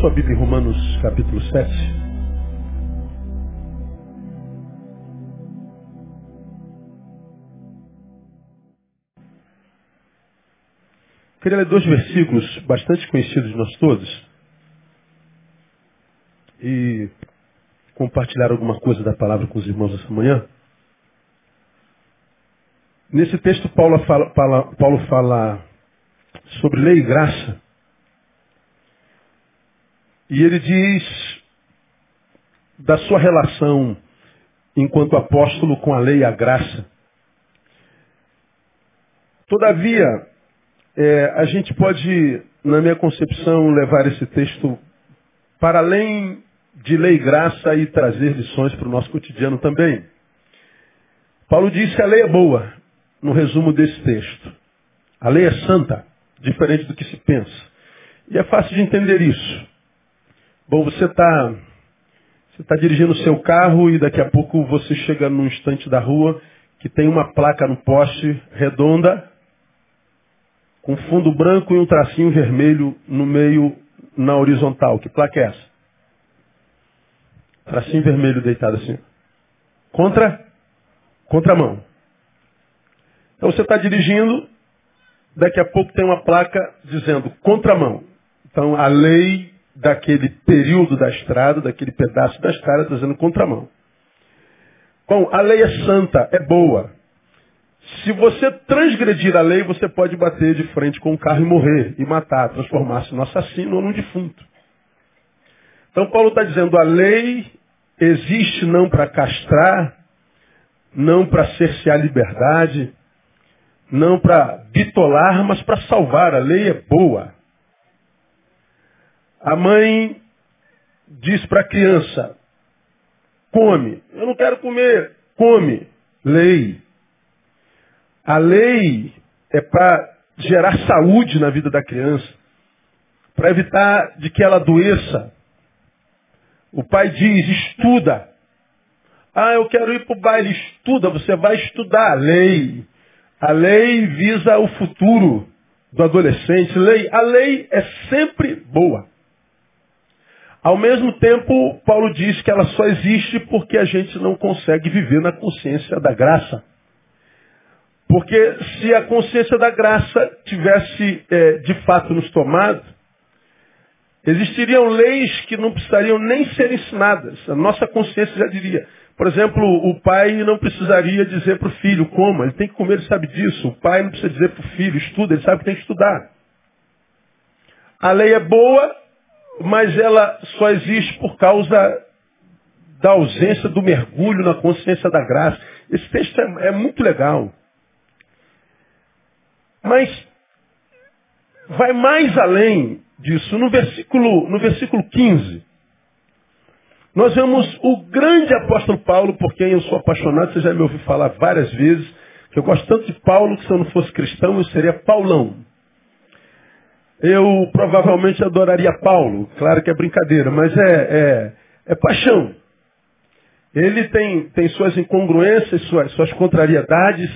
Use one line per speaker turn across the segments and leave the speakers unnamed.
sua Bíblia em Romanos capítulo 7. Queria ler dois versículos bastante conhecidos de nós todos e compartilhar alguma coisa da palavra com os irmãos essa manhã. Nesse texto, Paulo fala, Paulo fala sobre lei e graça. E ele diz da sua relação enquanto apóstolo com a lei e a graça. Todavia, é, a gente pode, na minha concepção, levar esse texto para além de lei e graça e trazer lições para o nosso cotidiano também. Paulo diz que a lei é boa, no resumo desse texto. A lei é santa, diferente do que se pensa. E é fácil de entender isso. Bom, você está você tá dirigindo o seu carro e daqui a pouco você chega num instante da rua que tem uma placa no poste redonda, com fundo branco e um tracinho vermelho no meio, na horizontal. Que placa é essa? Tracinho vermelho deitado assim. Contra? Contramão. Então você está dirigindo, daqui a pouco tem uma placa dizendo contramão. Então a lei daquele período da estrada, daquele pedaço da estrada, está dizendo contramão. Bom, a lei é santa, é boa. Se você transgredir a lei, você pode bater de frente com o carro e morrer, e matar, transformar-se num assassino ou num defunto. Então Paulo está dizendo, a lei existe não para castrar, não para cercear a liberdade, não para bitolar, mas para salvar. A lei é boa. A mãe diz para a criança, come. Eu não quero comer. Come. Lei. A lei é para gerar saúde na vida da criança, para evitar de que ela adoeça. O pai diz, estuda. Ah, eu quero ir para o baile. Estuda, você vai estudar. Lei. A lei visa o futuro do adolescente. Lei, a lei é sempre boa. Ao mesmo tempo, Paulo diz que ela só existe porque a gente não consegue viver na consciência da graça. Porque se a consciência da graça tivesse é, de fato nos tomado, existiriam leis que não precisariam nem ser ensinadas. A nossa consciência já diria, por exemplo, o pai não precisaria dizer para o filho como, ele tem que comer, ele sabe disso. O pai não precisa dizer para o filho, estuda, ele sabe que tem que estudar. A lei é boa, mas ela só existe por causa da ausência do mergulho na consciência da graça. Esse texto é, é muito legal. Mas vai mais além disso. No versículo, no versículo 15, nós vemos o grande apóstolo Paulo, por quem eu sou apaixonado, você já me ouviu falar várias vezes, que eu gosto tanto de Paulo que se eu não fosse cristão eu seria Paulão. Eu provavelmente adoraria Paulo, claro que é brincadeira, mas é, é, é paixão. Ele tem, tem suas incongruências, suas, suas contrariedades,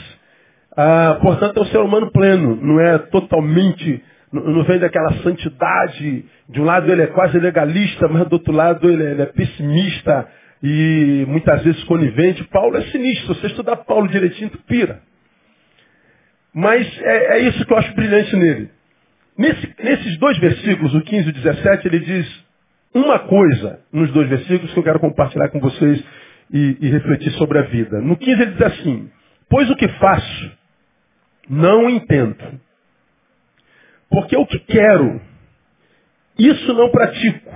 ah, portanto é um ser humano pleno, não é totalmente não vem daquela santidade. De um lado ele é quase legalista, mas do outro lado ele é, ele é pessimista e muitas vezes conivente. Paulo é sinistro. Se você estudar Paulo direitinho, tu pira. Mas é, é isso que eu acho brilhante nele. Nesse, nesses dois versículos, o 15 e o 17, ele diz uma coisa nos dois versículos que eu quero compartilhar com vocês e, e refletir sobre a vida. No 15 ele diz assim, pois o que faço, não entendo. Porque o que quero, isso não pratico.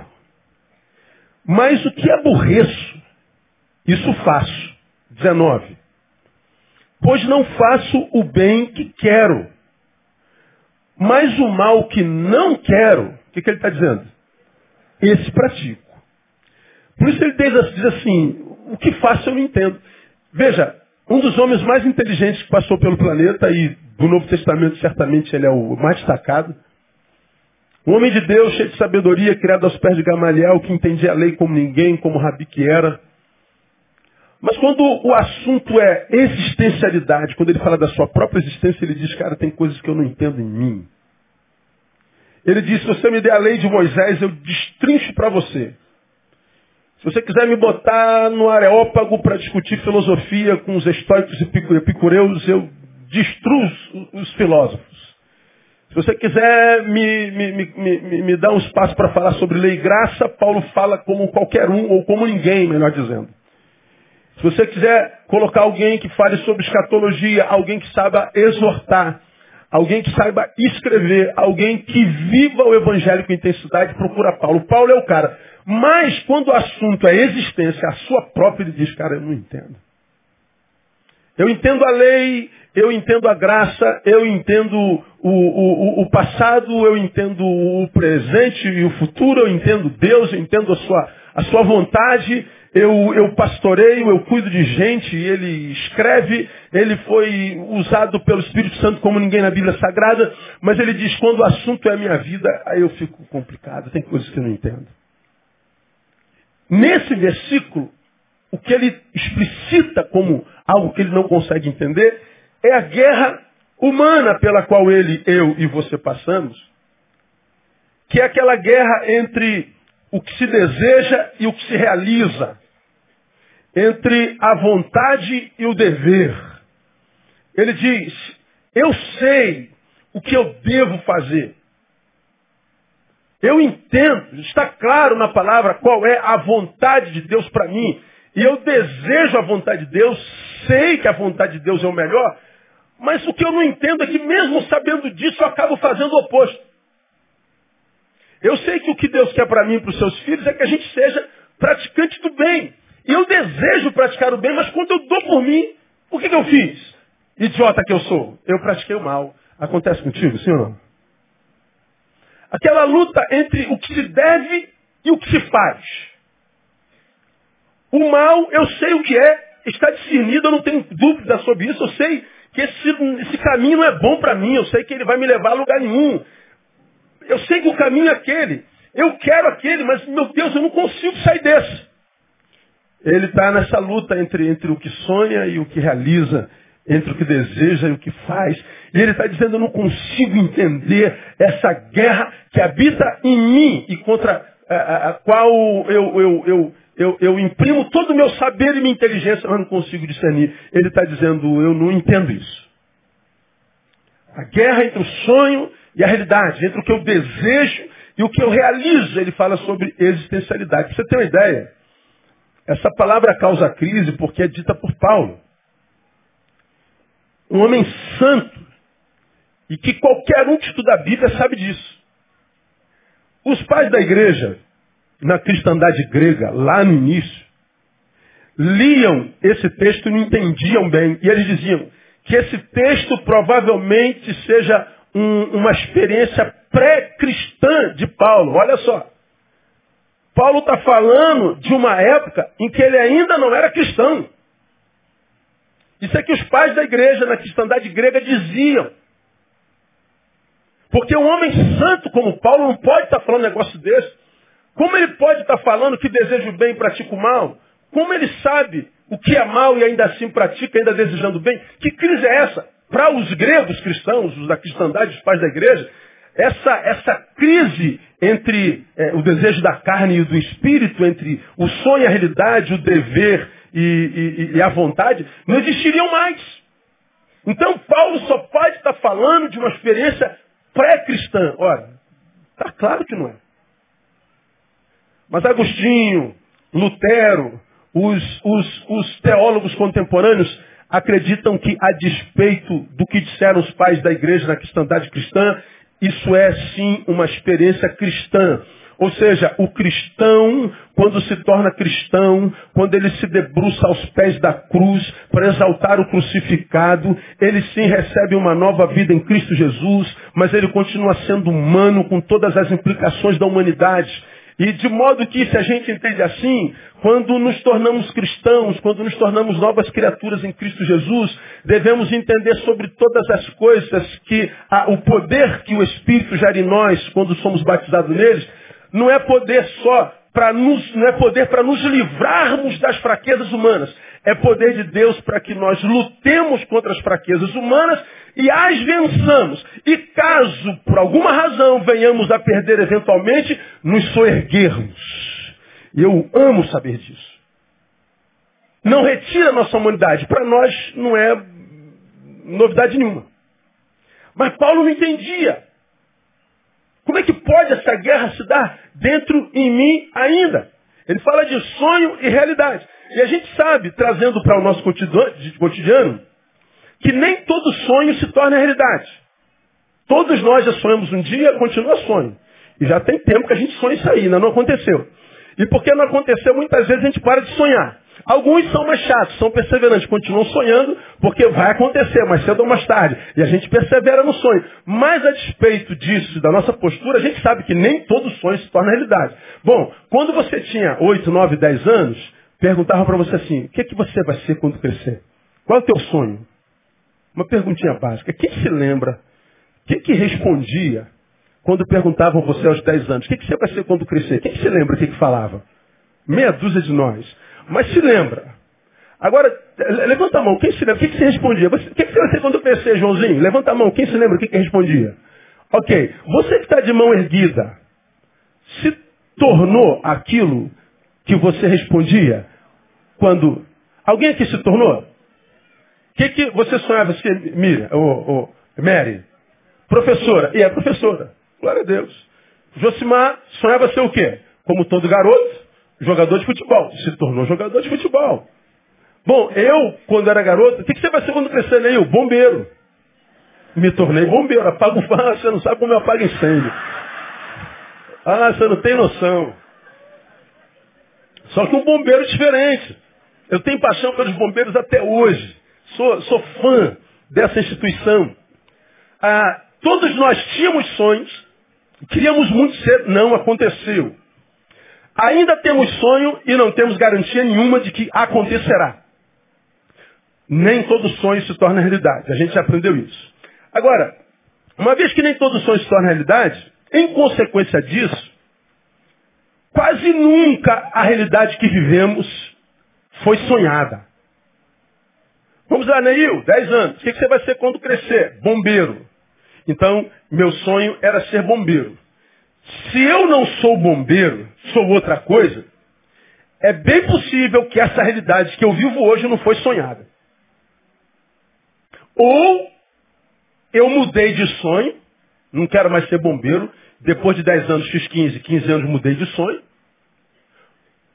Mas o que aborreço, isso faço. 19. Pois não faço o bem que quero, mas o mal que não quero, o que, que ele está dizendo? Esse pratico. Por isso ele diz assim, o que faço eu não entendo. Veja, um dos homens mais inteligentes que passou pelo planeta e do Novo Testamento certamente ele é o mais destacado. Um homem de Deus, cheio de sabedoria, criado aos pés de Gamaliel, que entendia a lei como ninguém, como Rabi que era. Mas quando o assunto é existencialidade, quando ele fala da sua própria existência, ele diz, cara, tem coisas que eu não entendo em mim. Ele disse, se você me der a lei de Moisés, eu destrincho para você. Se você quiser me botar no areópago para discutir filosofia com os estoicos e epicureus, eu destruo os filósofos. Se você quiser me, me, me, me, dar um espaço para falar sobre lei e graça, Paulo fala como qualquer um, ou como ninguém, melhor dizendo. Se você quiser colocar alguém que fale sobre escatologia, alguém que saiba exortar, alguém que saiba escrever, alguém que viva o evangelho com intensidade, procura Paulo. Paulo é o cara. Mas quando o assunto é existência, a sua própria, ele diz, cara, eu não entendo. Eu entendo a lei, eu entendo a graça, eu entendo o, o, o, passado, eu entendo o presente e o futuro, eu entendo Deus, eu entendo a sua, a sua vontade, eu, eu pastoreio, eu cuido de gente, ele escreve, ele foi usado pelo Espírito Santo como ninguém na Bíblia Sagrada, mas ele diz, quando o assunto é a minha vida, aí eu fico complicado, tem coisas que eu não entendo. Nesse versículo, o que ele explicita como algo que ele não consegue entender é a guerra humana pela qual ele, eu e você passamos, que é aquela guerra entre o que se deseja e o que se realiza, entre a vontade e o dever. Ele diz: Eu sei o que eu devo fazer. Eu entendo, está claro na palavra qual é a vontade de Deus para mim. E eu desejo a vontade de Deus, sei que a vontade de Deus é o melhor, mas o que eu não entendo é que mesmo sabendo disso, eu acabo fazendo o oposto. Eu sei que o que Deus quer para mim e para os seus filhos é que a gente seja praticante do bem. E eu desejo praticar o bem, mas quando eu dou por mim, o que, que eu fiz? Idiota que eu sou. Eu pratiquei o mal. Acontece contigo, sim ou não? Aquela luta entre o que se deve e o que se faz. O mal, eu sei o que é, está discernido, eu não tenho dúvida sobre isso, eu sei que esse, esse caminho não é bom para mim, eu sei que ele vai me levar a lugar nenhum. Eu sei que o caminho é aquele, eu quero aquele, mas meu Deus, eu não consigo sair desse. Ele está nessa luta entre, entre o que sonha e o que realiza, entre o que deseja e o que faz. E ele está dizendo, eu não consigo entender essa guerra que habita em mim e contra a, a, a qual eu, eu, eu, eu, eu imprimo todo o meu saber e minha inteligência, mas não consigo discernir. Ele está dizendo, eu não entendo isso. A guerra entre o sonho e a realidade, entre o que eu desejo e o que eu realizo. Ele fala sobre existencialidade. Você ter uma ideia, essa palavra causa crise porque é dita por Paulo. Um homem santo, e que qualquer um que estuda a Bíblia sabe disso. Os pais da igreja na cristandade grega, lá no início, liam esse texto e não entendiam bem. E eles diziam que esse texto provavelmente seja um, uma experiência pré-cristã de Paulo. Olha só. Paulo está falando de uma época em que ele ainda não era cristão. Isso é que os pais da igreja na cristandade grega diziam. Porque um homem santo como Paulo não pode estar tá falando um negócio desse. Como ele pode estar falando que deseja o bem e pratica o mal? Como ele sabe o que é mal e ainda assim pratica, ainda desejando o bem? Que crise é essa? Para os gregos cristãos, os da cristandade, os pais da igreja, essa, essa crise entre é, o desejo da carne e do espírito, entre o sonho e a realidade, o dever e, e, e a vontade, não existiriam mais. Então Paulo só pode estar falando de uma experiência pré-cristã. Ora, está claro que não é. Mas Agostinho, Lutero, os, os, os teólogos contemporâneos acreditam que, a despeito do que disseram os pais da igreja na cristandade cristã, isso é sim uma experiência cristã. Ou seja, o cristão, quando se torna cristão, quando ele se debruça aos pés da cruz para exaltar o crucificado, ele sim recebe uma nova vida em Cristo Jesus, mas ele continua sendo humano com todas as implicações da humanidade. E de modo que, se a gente entende assim, quando nos tornamos cristãos, quando nos tornamos novas criaturas em Cristo Jesus, devemos entender sobre todas as coisas que a, o poder que o Espírito gera em nós, quando somos batizados neles, não é poder só para nos, não é poder para nos livrarmos das fraquezas humanas. É poder de Deus para que nós lutemos contra as fraquezas humanas e as vençamos. E caso, por alguma razão, venhamos a perder eventualmente, nos soerguermos. E eu amo saber disso. Não retira a nossa humanidade. Para nós não é novidade nenhuma. Mas Paulo não entendia. Como é que pode essa guerra se dar dentro em mim ainda? Ele fala de sonho e realidade. E a gente sabe, trazendo para o nosso cotidiano, que nem todo sonho se torna realidade. Todos nós já sonhamos um dia, continua sonho. E já tem tempo que a gente sonha isso aí, ainda não aconteceu. E porque não aconteceu, muitas vezes a gente para de sonhar. Alguns são mais chatos, são perseverantes, continuam sonhando, porque vai acontecer mais cedo ou mais tarde. E a gente persevera no sonho. Mas a despeito disso, da nossa postura, a gente sabe que nem todo sonho se torna realidade. Bom, quando você tinha 8, 9, 10 anos, perguntavam para você assim, o que, é que você vai ser quando crescer? Qual é o teu sonho? Uma perguntinha básica. Quem se lembra? Quem que respondia quando perguntavam você aos 10 anos? O que, que você vai ser quando crescer? Quem que se lembra o que, que falava? Meia dúzia de nós. Mas se lembra. Agora, levanta a mão. Quem se lembra? O que, que você respondia? Você, o que, que você ser quando crescer, Joãozinho? Levanta a mão. Quem se lembra o que, que respondia? Ok. Você que está de mão erguida, se tornou aquilo que você respondia quando... Alguém aqui se tornou? O que, que você sonhava ser, Miriam, ou, ou Mary? Professora. E é professora. Glória a Deus. Josimar sonhava ser o quê? Como todo garoto, jogador de futebol. Se tornou jogador de futebol. Bom, eu, quando era garoto, o que, você vai ser quando crescer? Eu, bombeiro. Me tornei bombeiro. Apago fogo. Você não sabe como eu apago incêndio. Ah, você não tem noção. Só que um bombeiro diferente. Eu tenho paixão pelos bombeiros até hoje. Sou, sou fã dessa instituição. Ah, todos nós tínhamos sonhos. Queríamos muito ser. Não aconteceu. Ainda temos sonho e não temos garantia nenhuma de que acontecerá. Nem todo sonho se torna realidade. A gente já aprendeu isso. Agora, uma vez que nem todo sonho se torna realidade, em consequência disso, quase nunca a realidade que vivemos foi sonhada. Vamos lá, Neil, 10 anos. O que você vai ser quando crescer? Bombeiro. Então, meu sonho era ser bombeiro. Se eu não sou bombeiro, sou outra coisa, é bem possível que essa realidade que eu vivo hoje não foi sonhada. Ou eu mudei de sonho, não quero mais ser bombeiro, depois de 10 anos fiz 15, 15 anos mudei de sonho.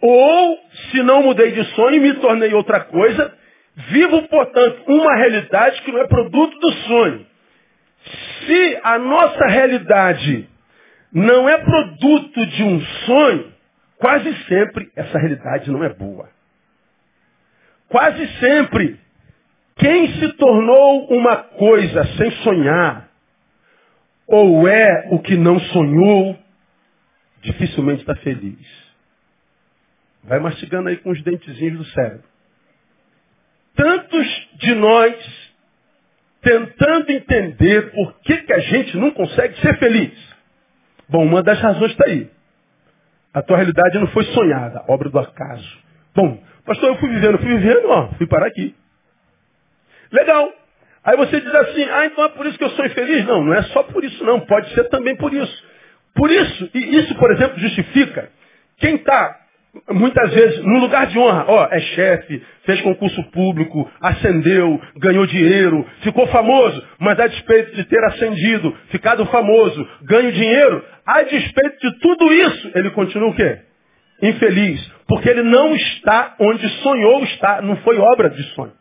Ou, se não mudei de sonho, me tornei outra coisa, vivo, portanto, uma realidade que não é produto do sonho. Se a nossa realidade não é produto de um sonho, quase sempre essa realidade não é boa. Quase sempre, quem se tornou uma coisa sem sonhar, ou é o que não sonhou, dificilmente está feliz. Vai mastigando aí com os dentezinhos do cérebro. Tantos de nós tentando entender por que, que a gente não consegue ser feliz. Bom, uma das razões está aí. A tua realidade não foi sonhada, obra do acaso. Bom, pastor, eu fui vivendo, fui vivendo, ó, fui parar aqui. Legal. Aí você diz assim, ah, então é por isso que eu sou infeliz? Não, não é só por isso não, pode ser também por isso. Por isso, e isso, por exemplo, justifica quem está muitas vezes, no lugar de honra, ó, é chefe, fez concurso público, ascendeu, ganhou dinheiro, ficou famoso, mas a despeito de ter ascendido, ficado famoso, ganho dinheiro, a despeito de tudo isso, ele continua o quê? Infeliz. Porque ele não está onde sonhou estar, não foi obra de sonho.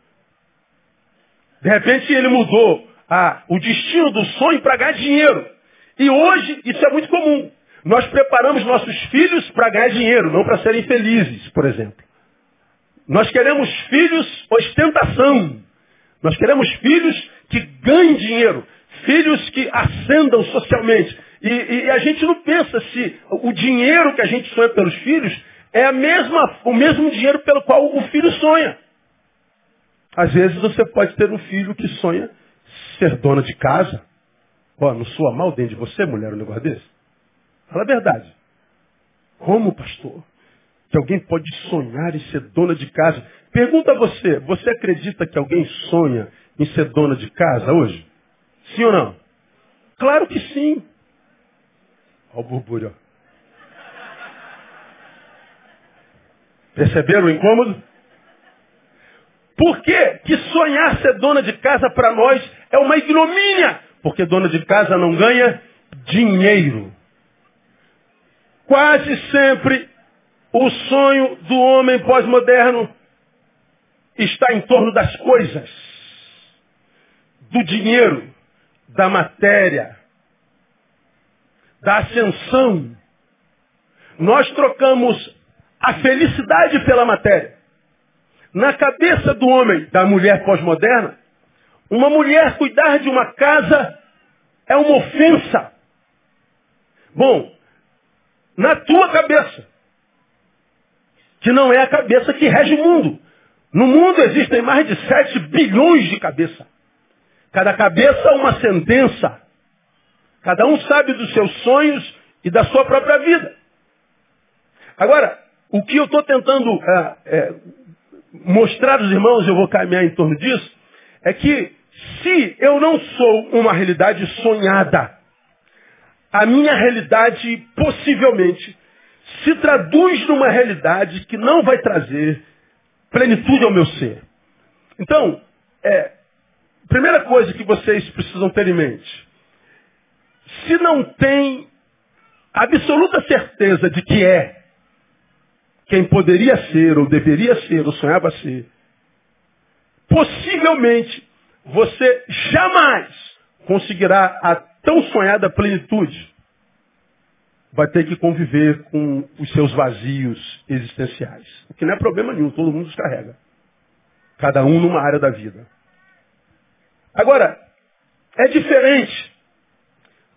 De repente ele mudou a, o destino do sonho para ganhar dinheiro. E hoje isso é muito comum. Nós preparamos nossos filhos para ganhar dinheiro, não para serem felizes, por exemplo. Nós queremos filhos ostentação. Nós queremos filhos que ganhem dinheiro. Filhos que ascendam socialmente. E, e, a gente não pensa se o dinheiro que a gente sonha pelos filhos é a mesma, o mesmo dinheiro pelo qual o filho sonha. Às vezes você pode ter um filho que sonha ser dona de casa. Ó, não soa mal dentro de você, mulher, um negócio desse? Fala a verdade. Como, pastor? Que alguém pode sonhar em ser dona de casa. Pergunta a você, você acredita que alguém sonha em ser dona de casa hoje? Sim ou não? Claro que sim. Olha o burbúrio. Perceberam o incômodo? Por que sonhar ser dona de casa para nós é uma ignomínia? Porque dona de casa não ganha dinheiro. Quase sempre o sonho do homem pós-moderno está em torno das coisas, do dinheiro, da matéria, da ascensão. Nós trocamos a felicidade pela matéria. Na cabeça do homem, da mulher pós-moderna, uma mulher cuidar de uma casa é uma ofensa. Bom, na tua cabeça, que não é a cabeça que rege o mundo. No mundo existem mais de 7 bilhões de cabeças. Cada cabeça uma sentença. Cada um sabe dos seus sonhos e da sua própria vida. Agora, o que eu estou tentando é, é, mostrar aos irmãos, eu vou caminhar em torno disso, é que se eu não sou uma realidade sonhada, a minha realidade possivelmente se traduz numa realidade que não vai trazer plenitude ao meu ser. Então, é, primeira coisa que vocês precisam ter em mente, se não tem absoluta certeza de que é quem poderia ser, ou deveria ser, ou sonhava ser, possivelmente você jamais conseguirá a tão sonhada plenitude. Vai ter que conviver com os seus vazios existenciais. O que não é problema nenhum, todo mundo os carrega. Cada um numa área da vida. Agora, é diferente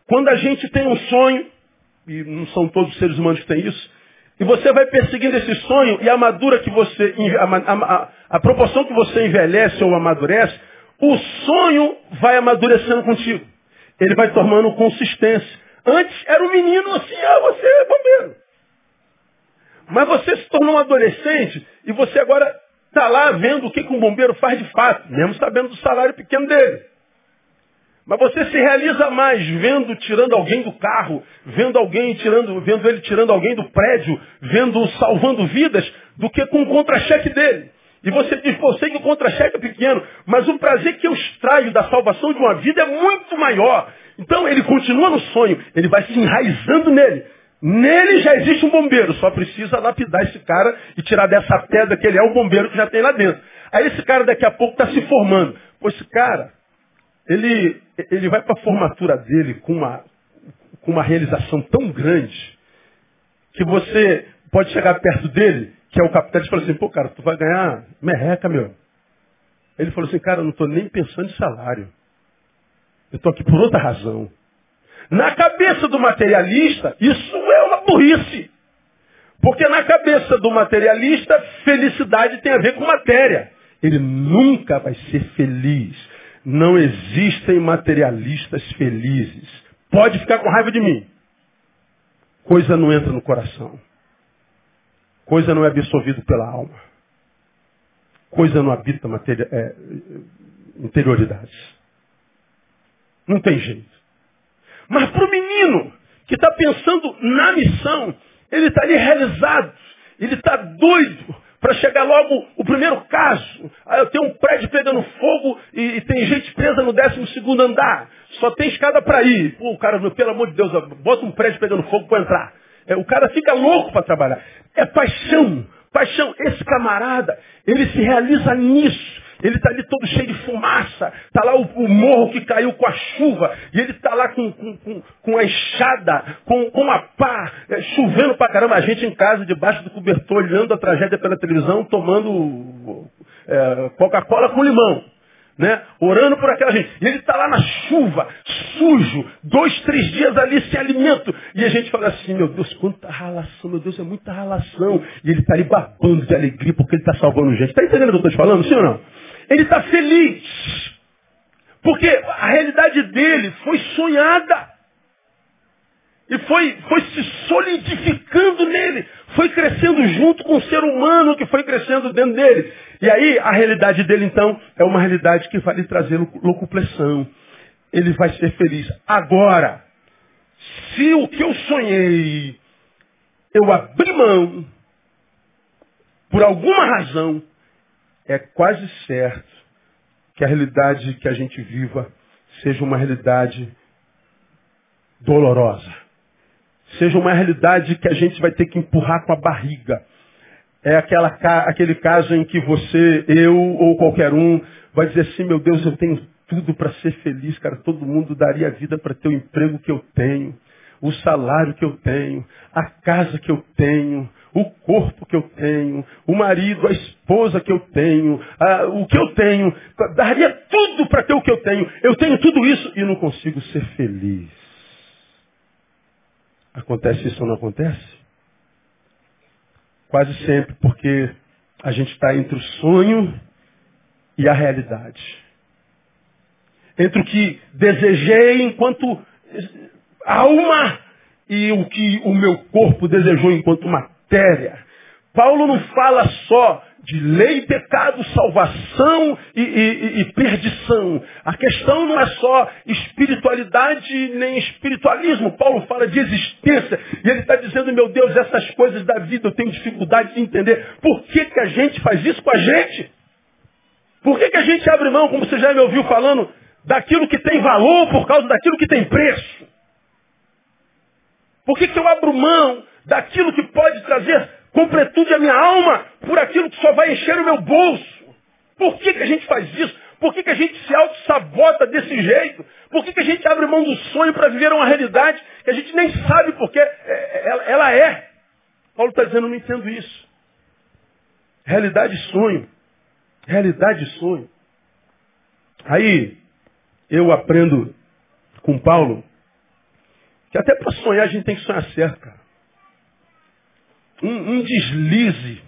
quando a gente tem um sonho, e não são todos os seres humanos que têm isso, e você vai perseguindo esse sonho e a madura que você, a, a, a, proporção que você envelhece ou amadurece, o sonho vai amadurecendo contigo. Ele vai tomando consistência. Antes era um menino assim, ah, você é bombeiro. Mas você se tornou um adolescente e você agora está lá vendo o que, que um bombeiro faz de fato, mesmo sabendo do salário pequeno dele. Mas você se realiza mais vendo tirando alguém do carro, vendo alguém tirando, vendo ele tirando alguém do prédio, vendo salvando vidas, do que com o contra-cheque dele. E você diz, pô, sei que o contra-cheque é pequeno, mas o prazer que eu extraio da salvação de uma vida é muito maior. Então ele continua no sonho, ele vai se enraizando nele. Nele já existe um bombeiro, só precisa lapidar esse cara e tirar dessa pedra que ele é o bombeiro que já tem lá dentro. Aí esse cara daqui a pouco está se formando. Pô, esse cara, ele, ele vai para a formatura dele com uma, com uma realização tão grande que você pode chegar perto dele, que é o capitão, e falar assim, pô, cara, tu vai ganhar merreca, meu. Ele falou assim, cara, eu não estou nem pensando em salário. Eu estou aqui por outra razão. Na cabeça do materialista, isso é uma burrice. Porque na cabeça do materialista, felicidade tem a ver com matéria. Ele nunca vai ser feliz não existem materialistas felizes. Pode ficar com raiva de mim. Coisa não entra no coração. Coisa não é absorvida pela alma. Coisa não habita materia, é, interioridades. Não tem jeito. Mas para o menino que está pensando na missão, ele está ali realizado, ele está doido, para chegar logo o primeiro caso. Aí eu tenho um prédio pegando fogo e, e tem gente presa no 12 segundo andar. Só tem escada para ir. Pô, o cara, pelo amor de Deus, bota um prédio pegando fogo para entrar. É, o cara fica louco para trabalhar. É paixão. Paixão. Esse camarada, ele se realiza nisso. Ele está ali todo cheio de fumaça. Está lá o, o, morro que caiu com a chuva. E ele está lá com, com, com, a enxada, com, com a pá, é, chovendo pra caramba. A gente em casa, debaixo do cobertor, olhando a tragédia pela televisão, tomando é, Coca-Cola com limão. Né? Orando por aquela gente. E ele está lá na chuva, sujo, dois, três dias ali sem alimento. E a gente fala assim, meu Deus, quanta ralação, meu Deus, é muita ralação. E ele está ali babando de alegria porque ele está salvando gente. Está entendendo o que eu estou te falando, sim ou não? Ele está feliz. Porque a realidade dele foi sonhada. E foi, foi se solidificando nele. Foi crescendo junto com o ser humano que foi crescendo dentro dele. E aí a realidade dele então é uma realidade que vai lhe trazer locuplessão. Ele vai ser feliz. Agora, se o que eu sonhei eu abri mão, por alguma razão, é quase certo que a realidade que a gente viva seja uma realidade dolorosa. Seja uma realidade que a gente vai ter que empurrar com a barriga. É aquela, aquele caso em que você, eu ou qualquer um vai dizer assim, meu Deus, eu tenho tudo para ser feliz, cara. Todo mundo daria vida para ter o emprego que eu tenho, o salário que eu tenho, a casa que eu tenho, o corpo que eu tenho, o marido, a esposa que eu tenho, a, o que eu tenho. Daria tudo para ter o que eu tenho. Eu tenho tudo isso e não consigo ser feliz. Acontece isso ou não acontece? Quase sempre, porque a gente está entre o sonho e a realidade. Entre o que desejei enquanto alma e o que o meu corpo desejou enquanto matéria. Paulo não fala só de lei, pecado, salvação e, e, e, perdição. A questão não é só espiritualidade nem espiritualismo. Paulo fala de existência. E ele está dizendo, meu Deus, essas coisas da vida eu tenho dificuldade de entender. Por que, que a gente faz isso com a gente? Por que, que a gente abre mão, como você já me ouviu falando, daquilo que tem valor por causa daquilo que tem preço? Por que, que eu abro mão daquilo que pode trazer completude à minha alma por aquilo que só vai encher o meu bolso. Por que, que a gente faz isso? Por que, que a gente se auto-sabota desse jeito? Por que, que a gente abre mão do sonho para viver uma realidade que a gente nem sabe porque é, é, ela é? Paulo está dizendo, não entendo isso. Realidade e sonho. Realidade e sonho. Aí, eu aprendo com Paulo que até para sonhar a gente tem que sonhar certo, cara um, um deslize,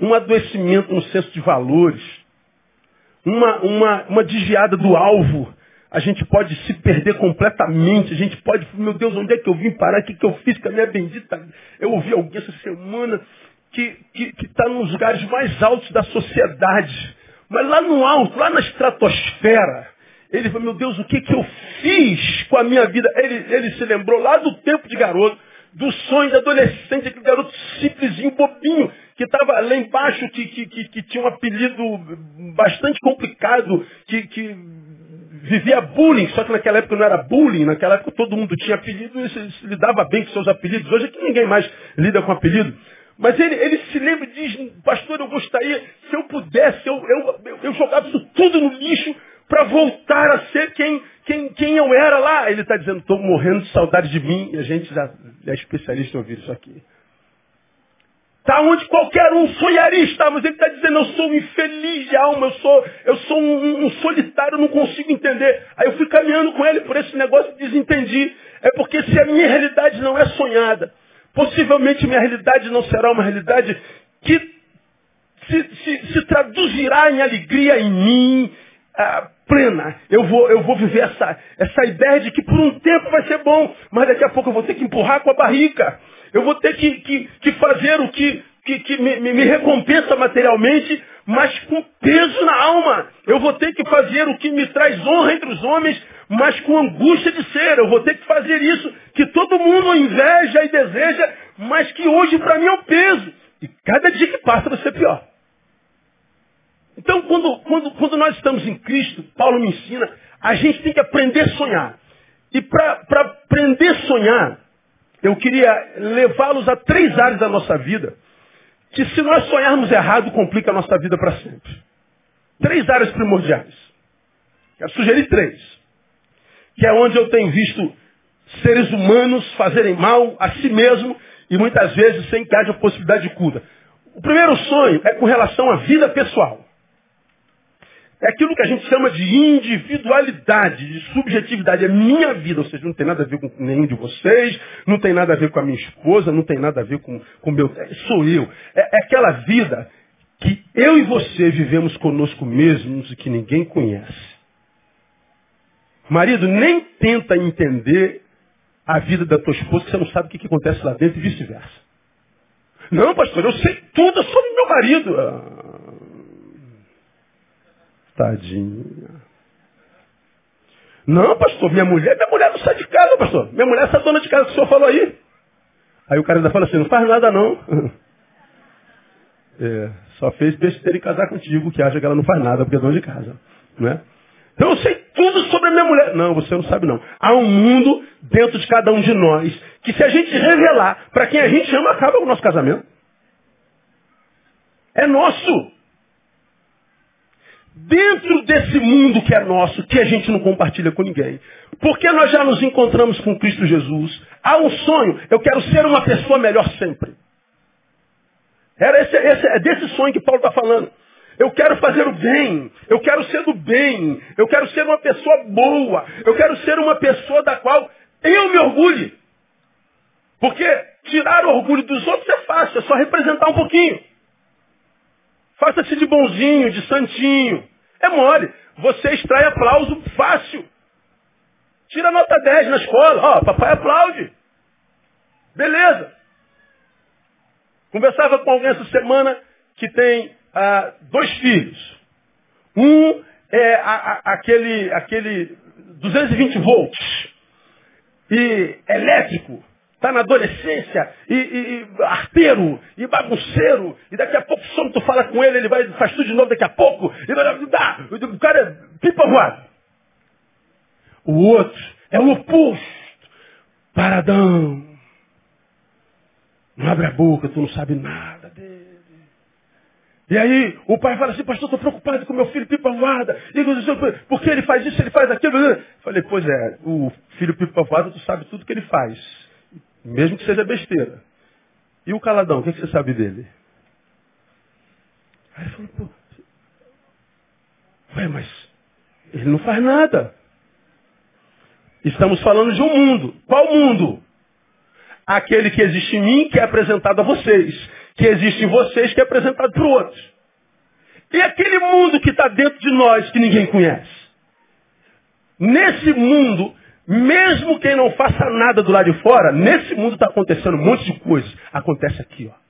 um adoecimento no senso de valores, uma, uma, uma desviada do alvo, a gente pode se perder completamente, a gente pode, meu Deus, onde é que eu vim parar, o que, que eu fiz com a minha bendita. Eu ouvi alguém essa semana que está nos lugares mais altos da sociedade, mas lá no alto, lá na estratosfera, ele falou, meu Deus, o que, que eu fiz com a minha vida? Ele, ele se lembrou lá do tempo de garoto, do sonho de adolescente, aquele garoto simplesinho, bobinho, que estava lá embaixo, que, que, que, que, tinha um apelido bastante complicado, que, que vivia bullying, só que naquela época não era bullying, naquela época todo mundo tinha apelido e se, se lidava bem com seus apelidos. Hoje é que ninguém mais lida com apelido. Mas ele, ele se lembra e diz, pastor, eu gostaria, se eu pudesse, eu, eu, eu jogava isso tudo no lixo para voltar a ser quem, quem, quem eu era lá. Ele está dizendo, estou morrendo de saudade de mim. E a gente já é especialista em ouvir isso aqui. Está onde qualquer um sonharia estar, mas ele está dizendo, eu sou um infeliz de alma, eu sou, eu sou um, um, solitário, eu não consigo entender. Aí eu fui caminhando com ele por esse negócio e desentendi. É porque se a minha realidade não é sonhada, possivelmente minha realidade não será uma realidade que se, se, se traduzirá em alegria em mim, ah, plena. Eu vou, eu vou viver essa, essa ideia de que por um tempo vai ser bom, mas daqui a pouco eu vou ter que empurrar com a barriga. Eu vou ter que, que, que fazer o que, que, que me, me, recompensa materialmente, mas com peso na alma. Eu vou ter que fazer o que me traz honra entre os homens, mas com angústia de ser. Eu vou ter que fazer isso que todo mundo inveja e deseja, mas que hoje para mim é um peso. E cada dia que passa vai ser pior. Então, quando, quando, quando nós estamos em Cristo, Paulo me ensina, a gente tem que aprender a sonhar. E para aprender a sonhar, eu queria levá-los a três áreas da nossa vida, que se nós sonharmos errado, complica a nossa vida para sempre. Três áreas primordiais. Quero sugerir três. Que é onde eu tenho visto seres humanos fazerem mal a si mesmo e muitas vezes sem que haja possibilidade de cura. O primeiro sonho é com relação à vida pessoal. É aquilo que a gente chama de individualidade, de subjetividade. É minha vida, ou seja, não tem nada a ver com nenhum de vocês, não tem nada a ver com a minha esposa, não tem nada a ver com o meu. É, sou eu. É, é aquela vida que eu e você vivemos conosco mesmos e que ninguém conhece. Marido nem tenta entender a vida da tua esposa que você não sabe o que, que acontece lá dentro e vice-versa. Não, pastor, eu sei tudo sobre meu marido. Tadinha. Não, pastor, minha mulher, minha mulher não sai de casa, pastor. Minha mulher é essa dona de casa que o senhor falou aí. Aí o cara ainda fala assim, não faz nada não. É, só fez besteira em casar contigo, que acha que ela não faz nada porque é dona de casa. Né? Então eu sei tudo sobre a minha mulher. Não, você não sabe não. Há um mundo dentro de cada um de nós que se a gente revelar para quem a gente ama, acaba o nosso casamento. É nosso. Dentro desse mundo que é nosso, que a gente não compartilha com ninguém. Porque nós já nos encontramos com Cristo Jesus. Há um sonho. Eu quero ser uma pessoa melhor sempre. Era esse, esse, é desse sonho que Paulo está falando. Eu quero fazer o bem. Eu quero ser do bem. Eu quero ser uma pessoa boa. Eu quero ser uma pessoa da qual eu me orgulhe. Porque tirar o orgulho dos outros é fácil, é só representar um pouquinho. Faça-se de bonzinho, de santinho. É mole. Você extrai aplauso fácil. Tira nota 10 na escola. Ó, oh, papai aplaude. Beleza. Conversava com alguém essa semana que tem ah, dois filhos. Um é a, a, aquele, aquele 220 volts e elétrico, está na adolescência, e, e, e, arteiro, e bagunceiro, e daqui a pouco só tu fala com ele, ele vai, faz tudo de novo daqui a pouco, e dá, o cara é pipa voado. O outro é o oposto, paradão. Não abre a boca, tu não sabe nada dele. E aí o pai fala assim, pastor, estou preocupado com meu filho pipa voada. Porque ele faz isso, ele faz aquilo. Falei, pois é, o filho pipa voada, tu sabe tudo que ele faz. Mesmo que seja besteira. E o caladão, o que, que você sabe dele? Aí ele falou, pô, ué, mas ele não faz nada. Estamos falando de um mundo. Qual mundo? Aquele que existe em mim, que é apresentado a vocês que existe em vocês que é apresentado para o outro. E aquele mundo que está dentro de nós que ninguém conhece. Nesse mundo, mesmo quem não faça nada do lado de fora, nesse mundo está acontecendo um monte de coisas. Acontece aqui, ó.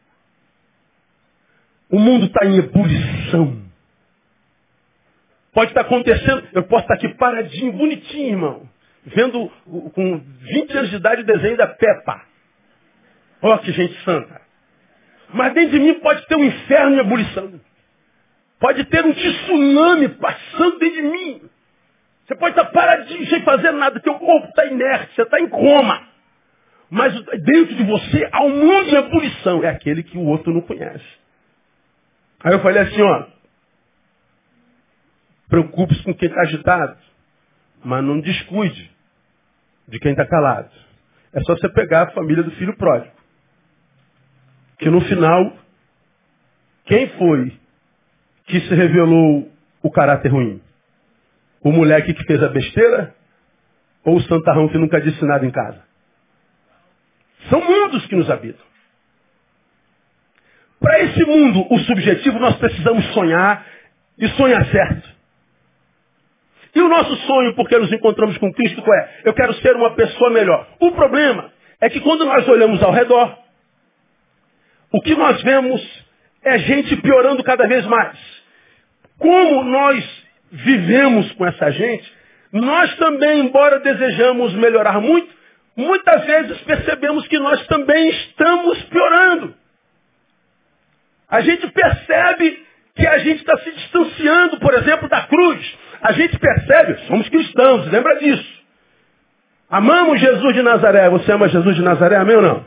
O mundo está em ebulição. Pode estar tá acontecendo, eu posso estar tá aqui paradinho, bonitinho, irmão. Vendo com 20 anos de idade o desenho da Peppa. Ó, que gente santa. Mas dentro de mim pode ter um inferno em ebulição. Pode ter um tsunami passando dentro de mim. Você pode estar paradinho sem fazer nada, teu corpo está inerte, você está em coma. Mas dentro de você há um mundo em ebulição. É aquele que o outro não conhece. Aí eu falei assim, ó. Preocupe-se com quem está agitado, mas não descuide de quem está calado. É só você pegar a família do filho pródigo que no final, quem foi que se revelou o caráter ruim? O moleque que fez a besteira? Ou o santarrão que nunca disse nada em casa? São mundos que nos habitam. Para esse mundo, o subjetivo, nós precisamos sonhar e sonhar certo. E o nosso sonho, porque nos encontramos com Cristo, qual é? Eu quero ser uma pessoa melhor. O problema é que quando nós olhamos ao redor, o que nós vemos é gente piorando cada vez mais. Como nós vivemos com essa gente, nós também, embora desejamos melhorar muito, muitas vezes percebemos que nós também estamos piorando. A gente percebe que a gente está se distanciando, por exemplo, da cruz. A gente percebe, somos cristãos, lembra disso. Amamos Jesus de Nazaré. Você ama Jesus de Nazaré, amém ou não?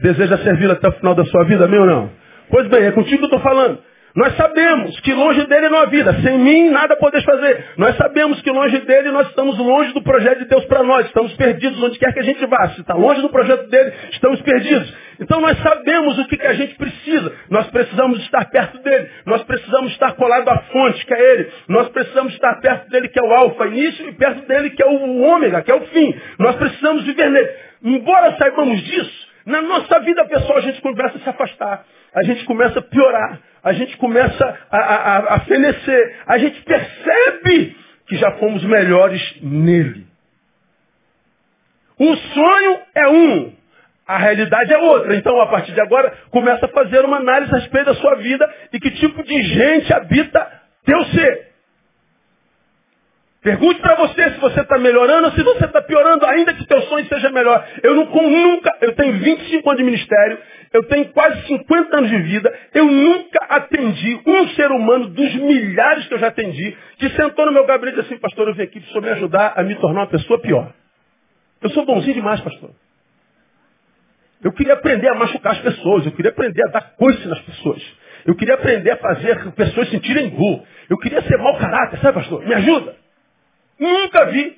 Deseja servi-lo até o final da sua vida, amém ou não? Pois bem, é contigo que eu estou falando. Nós sabemos que longe dele não há vida. Sem mim nada podes fazer. Nós sabemos que longe dele nós estamos longe do projeto de Deus para nós. Estamos perdidos onde quer que a gente vá. Se está longe do projeto dele, estamos perdidos. Então nós sabemos o que, que a gente precisa. Nós precisamos estar perto dele. Nós precisamos estar colado à fonte, que é ele. Nós precisamos estar perto dele, que é o alfa, início, e perto dele, que é o ômega, que é o fim. Nós precisamos viver nele. Embora saibamos disso, na nossa vida pessoal a gente começa a se afastar, a gente começa a piorar, a gente começa a, a, a fenecer, a gente percebe que já fomos melhores nele. O sonho é um, a realidade é outra. Então, a partir de agora, começa a fazer uma análise a respeito da sua vida e que tipo de gente habita teu ser. Pergunte para você se você está melhorando ou se você está piorando, ainda que teu sonho seja melhor. Eu não, nunca, eu tenho 25 anos de ministério, eu tenho quase 50 anos de vida, eu nunca atendi um ser humano dos milhares que eu já atendi, que sentou no meu gabinete assim, pastor, eu vim aqui para me ajudar a me tornar uma pessoa pior. Eu sou bonzinho demais, pastor. Eu queria aprender a machucar as pessoas, eu queria aprender a dar coice nas pessoas. Eu queria aprender a fazer as pessoas sentirem dor. Eu queria ser mau caráter, sabe, pastor? Me ajuda. Nunca vi.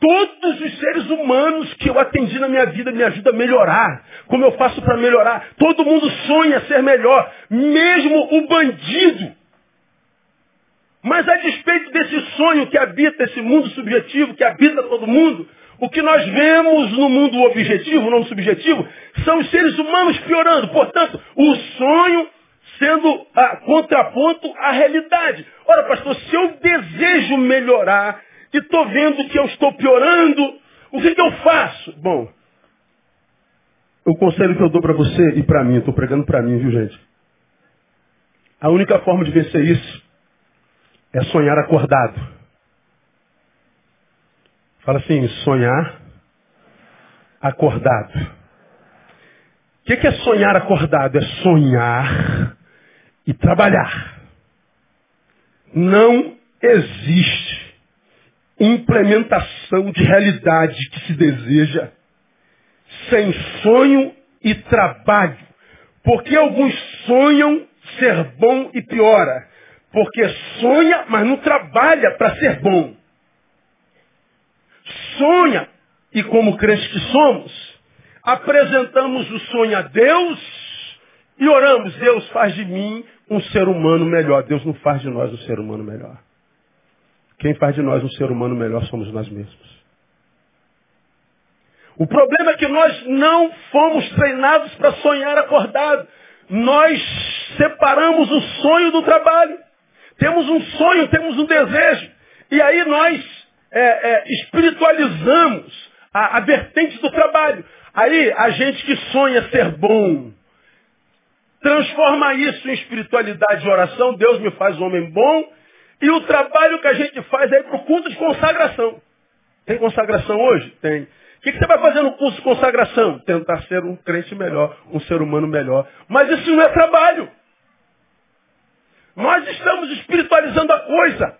Todos os seres humanos que eu atendi na minha vida me ajudam a melhorar. Como eu faço para melhorar? Todo mundo sonha ser melhor. Mesmo o bandido. Mas a despeito desse sonho que habita esse mundo subjetivo, que habita todo mundo, o que nós vemos no mundo objetivo, não subjetivo, são os seres humanos piorando. Portanto, o sonho sendo a contraponto à realidade. Ora, pastor, se eu desejo melhorar e estou vendo que eu estou piorando, o que, que eu faço? Bom, o conselho que eu dou para você e para mim, estou pregando para mim, viu gente? A única forma de vencer isso é sonhar acordado. Fala assim, sonhar acordado. O que é sonhar acordado? É sonhar e trabalhar. Não existe implementação de realidade que se deseja sem sonho e trabalho. Porque alguns sonham ser bom e piora. Porque sonha, mas não trabalha para ser bom sonha, e como crentes que somos, apresentamos o sonho a Deus e oramos, Deus faz de mim um ser humano melhor. Deus não faz de nós um ser humano melhor. Quem faz de nós um ser humano melhor somos nós mesmos. O problema é que nós não fomos treinados para sonhar acordado. Nós separamos o sonho do trabalho. Temos um sonho, temos um desejo. E aí nós é, é, espiritualizamos a, a vertente do trabalho. Aí a gente que sonha ser bom, transforma isso em espiritualidade de oração, Deus me faz um homem bom, e o trabalho que a gente faz é para o culto de consagração. Tem consagração hoje? Tem. O que, que, você vai fazer no curso de consagração? Tentar ser um crente melhor, um ser humano melhor. Mas isso não é trabalho. Nós estamos espiritualizando a coisa.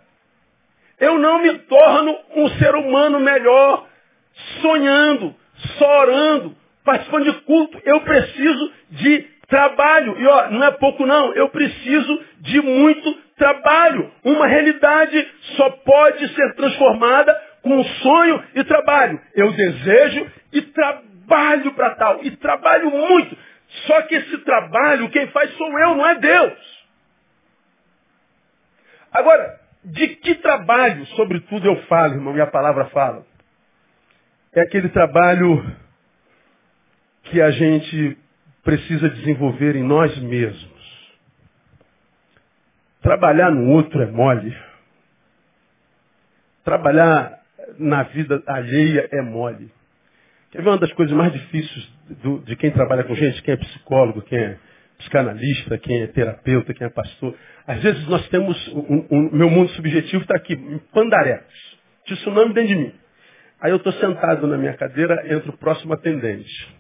Eu não me torno um ser humano melhor sonhando, só orando, participando de culto. Eu preciso de trabalho. E ó, não é pouco não, eu preciso de muito trabalho. Uma realidade só pode ser transformada com sonho e trabalho. Eu desejo e trabalho para tal. E trabalho muito. Só que esse trabalho, quem faz sou eu, não é Deus. Agora, de que trabalho, sobretudo, eu falo, irmão, e a palavra fala? É aquele trabalho que a gente precisa desenvolver em nós mesmos. Trabalhar no outro é mole. Trabalhar na vida alheia é mole. Quer ver uma das coisas mais difíceis do, de quem trabalha com gente, quem é psicólogo, quem é psicanalista, quem é terapeuta, quem é pastor. Às vezes nós temos, o um, um, meu mundo subjetivo está aqui, em pandarecos, tsunami dentro de mim. Aí eu estou sentado na minha cadeira, entra o próximo atendente.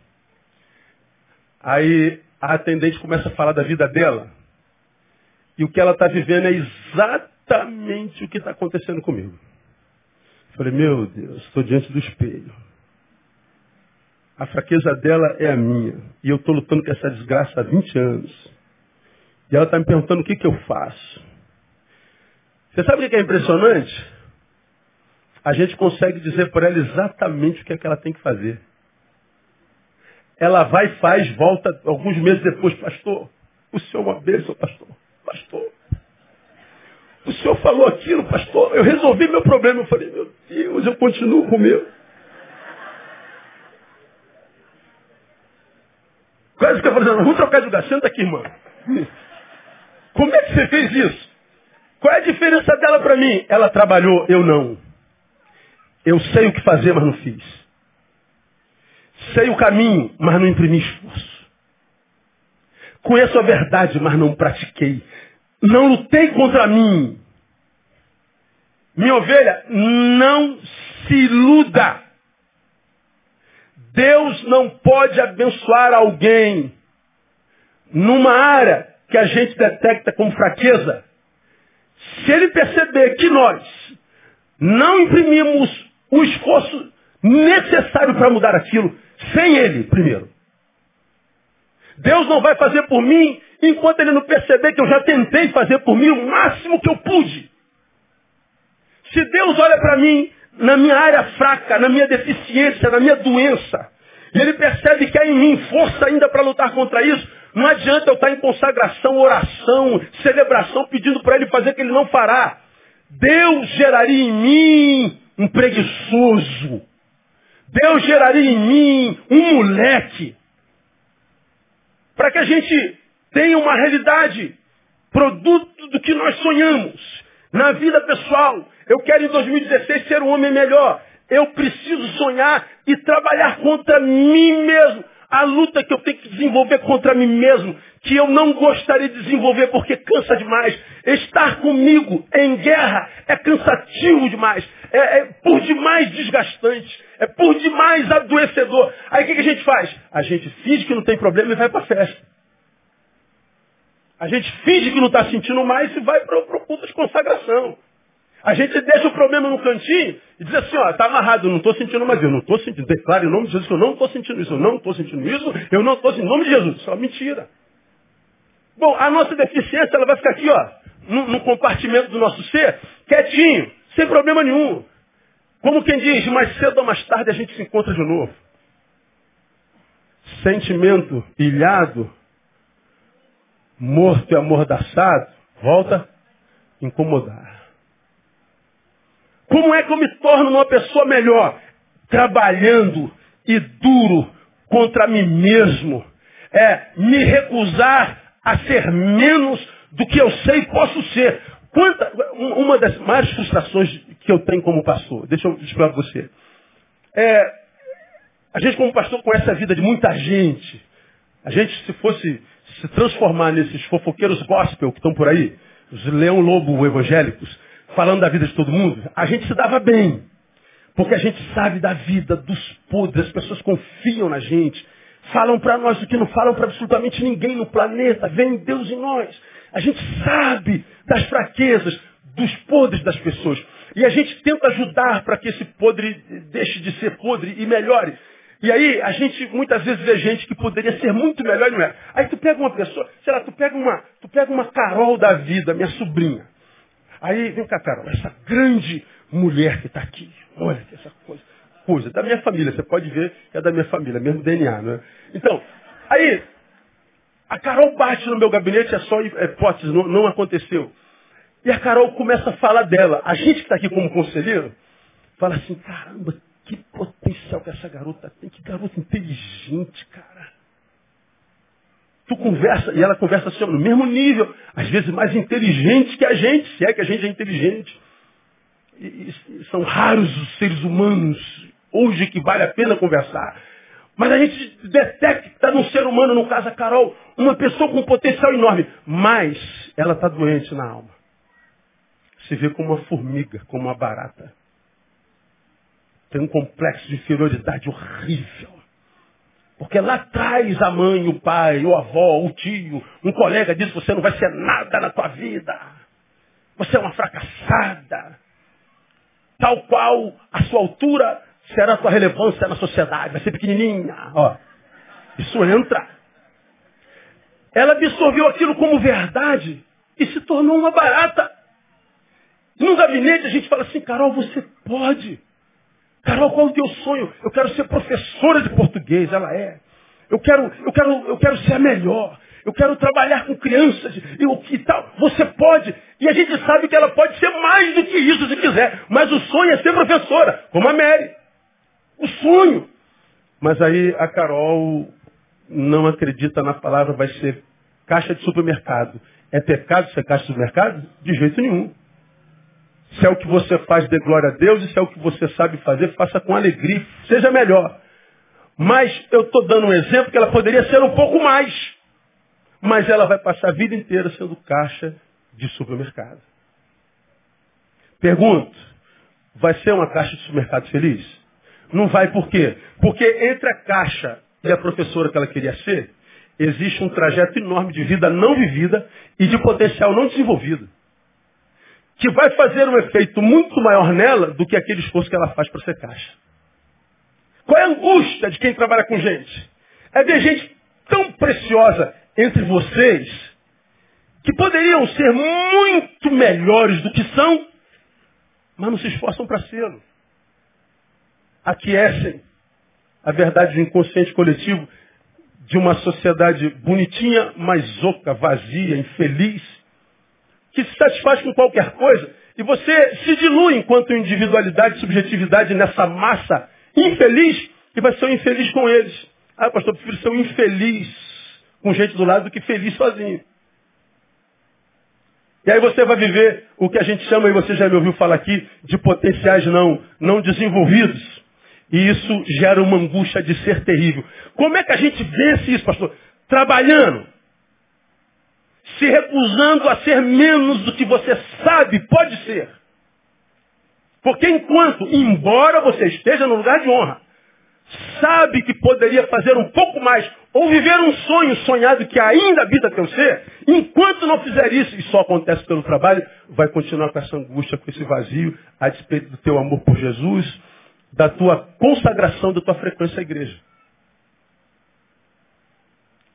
Aí a atendente começa a falar da vida dela. E o que ela está vivendo é exatamente o que está acontecendo comigo. Eu falei, meu Deus, estou diante do espelho. A fraqueza dela é a minha. E eu estou lutando com essa desgraça há 20 anos. E ela está me perguntando o que, que eu faço. Você sabe o que é impressionante? A gente consegue dizer para ela exatamente o que, é que ela tem que fazer. Ela vai, faz, volta alguns meses depois, pastor, o senhor é uma bênção, pastor. Pastor. O senhor falou aquilo, pastor. Eu resolvi meu problema. Eu falei, meu Deus, eu continuo com o meu. Quase que eu falei, vamos trocar de lugar, senta aqui, irmã. Como é que você fez isso? Qual é a diferença dela para mim? Ela trabalhou, eu não. Eu sei o que fazer, mas não fiz. Sei o caminho, mas não imprimi esforço. Conheço a verdade, mas não pratiquei. Não lutei contra mim. Minha ovelha, não se iluda. Deus não pode abençoar alguém numa área que a gente detecta como fraqueza. Se ele perceber que nós não imprimimos o esforço necessário para mudar aquilo, sem ele, primeiro. Deus não vai fazer por mim enquanto ele não perceber que eu já tentei fazer por mim o máximo que eu pude. Se Deus olha para mim na minha área fraca, na minha deficiência, na minha doença, e ele percebe que há em mim força ainda para lutar contra isso, não adianta eu estar em consagração, oração, celebração, pedindo para ele fazer o que ele não fará. Deus geraria em mim um preguiçoso. Deus geraria em mim um moleque. Para que a gente tenha uma realidade, produto do que nós sonhamos. Na vida pessoal, eu quero em 2016 ser um homem melhor. Eu preciso sonhar e trabalhar contra mim mesmo. A luta que eu tenho que desenvolver contra mim mesmo, que eu não gostaria de desenvolver porque cansa demais. Estar comigo em guerra é cansativo demais. É, é por demais desgastante. É por demais adoecedor. Aí o que, que a gente faz? A gente finge que não tem problema e vai para a festa. A gente finge que não está sentindo mais e vai para o culto de consagração. A gente deixa o problema no cantinho e diz assim, ó, está amarrado, eu não estou sentindo mais, eu não estou sentindo. Declaro em nome de Jesus que eu não estou sentindo isso, eu não estou sentindo isso, eu não estou sentindo. Em nome de Jesus. Só mentira. Bom, a nossa deficiência, ela vai ficar aqui, ó, no, no compartimento do nosso ser, quietinho, sem problema nenhum. Como quem diz, mais cedo ou mais tarde a gente se encontra de novo. Sentimento ilhado, morto e amordaçado, volta a incomodar. Como é que eu me torno uma pessoa melhor? Trabalhando e duro contra mim mesmo. É me recusar a ser menos do que eu sei e posso ser. Quanta, uma das maiores frustrações que eu tenho como pastor, deixa eu explicar para você. É, a gente como pastor conhece a vida de muita gente. A gente, se fosse se transformar nesses fofoqueiros gospel que estão por aí, os leão lobo evangélicos, falando da vida de todo mundo, a gente se dava bem. Porque a gente sabe da vida, dos podres, as pessoas confiam na gente. Falam para nós o que não falam para absolutamente ninguém no planeta. Vem Deus em nós. A gente sabe das fraquezas, dos podres das pessoas. E a gente tenta ajudar para que esse podre deixe de ser podre e melhore. E aí a gente muitas vezes vê gente que poderia ser muito melhor e não é. Aí tu pega uma pessoa, sei lá, tu pega uma, tu pega uma Carol da vida, minha sobrinha. Aí, vem cá, Carol, essa grande mulher que está aqui, olha essa coisa, coisa, da minha família, você pode ver que é da minha família, mesmo DNA, né? Então, aí, a Carol bate no meu gabinete, é só hipótese, não, não aconteceu. E a Carol começa a falar dela. A gente que está aqui como conselheiro, fala assim, caramba, que potencial que essa garota tem, que garota inteligente, cara. Tu conversa, e ela conversa assim, no mesmo nível, às vezes mais inteligente que a gente, se é que a gente é inteligente. E, e, são raros os seres humanos hoje que vale a pena conversar. Mas a gente detecta num ser humano, no caso a Carol, uma pessoa com um potencial enorme, mas ela está doente na alma. Se vê como uma formiga, como uma barata. Tem um complexo de inferioridade horrível. Porque lá atrás a mãe, o pai, o avó, o tio, um colega disse, você não vai ser nada na tua vida. Você é uma fracassada. Tal qual a sua altura será a tua relevância na sociedade. Vai ser pequenininha. Ó, isso entra. Ela absorveu aquilo como verdade e se tornou uma barata. E no gabinete a gente fala assim, Carol, você pode. Carol, qual é o teu sonho? Eu quero ser professora de português. Ela é. Eu quero, eu quero, eu quero ser a melhor. Eu quero trabalhar com crianças e que tal. Você pode. E a gente sabe que ela pode ser mais do que isso se quiser. Mas o sonho é ser professora, como a Mary. O sonho. Mas aí a Carol não acredita na palavra, vai ser caixa de supermercado. É pecado ser caixa de supermercado? De jeito nenhum. Se é o que você faz, dê glória a Deus. E se é o que você sabe fazer, faça com alegria. Seja melhor. Mas eu estou dando um exemplo que ela poderia ser um pouco mais. Mas ela vai passar a vida inteira sendo caixa de supermercado. Pergunto, vai ser uma caixa de supermercado feliz? Não vai por quê? Porque entre a caixa e a professora que ela queria ser, existe um trajeto enorme de vida não vivida e de potencial não desenvolvido. Que vai fazer um efeito muito maior nela do que aquele esforço que ela faz para ser caixa. Qual é a angústia de quem trabalha com gente? É ver gente tão preciosa entre vocês que poderiam ser muito melhores do que são, mas não se esforçam para ser. Aquecem a verdade do inconsciente coletivo de uma sociedade bonitinha, mas oca, vazia, infeliz, que se satisfaz com qualquer coisa, e você se dilui enquanto individualidade e subjetividade nessa massa infeliz, e vai ser um infeliz com eles. Ah, pastor, eu prefiro ser um infeliz com gente do lado do que feliz sozinho. E aí você vai viver o que a gente chama, e você já me ouviu falar aqui, de potenciais não, não desenvolvidos. E isso gera uma angústia de ser terrível. Como é que a gente vence isso, pastor? Trabalhando. Se recusando a ser menos do que você sabe pode ser. Porque enquanto, embora você esteja no lugar de honra, sabe que poderia fazer um pouco mais, ou viver um sonho sonhado que ainda habita teu ser, enquanto não fizer isso, e só acontece pelo trabalho, vai continuar com essa angústia, com esse vazio, a despeito do teu amor por Jesus, da tua consagração, da tua frequência à igreja.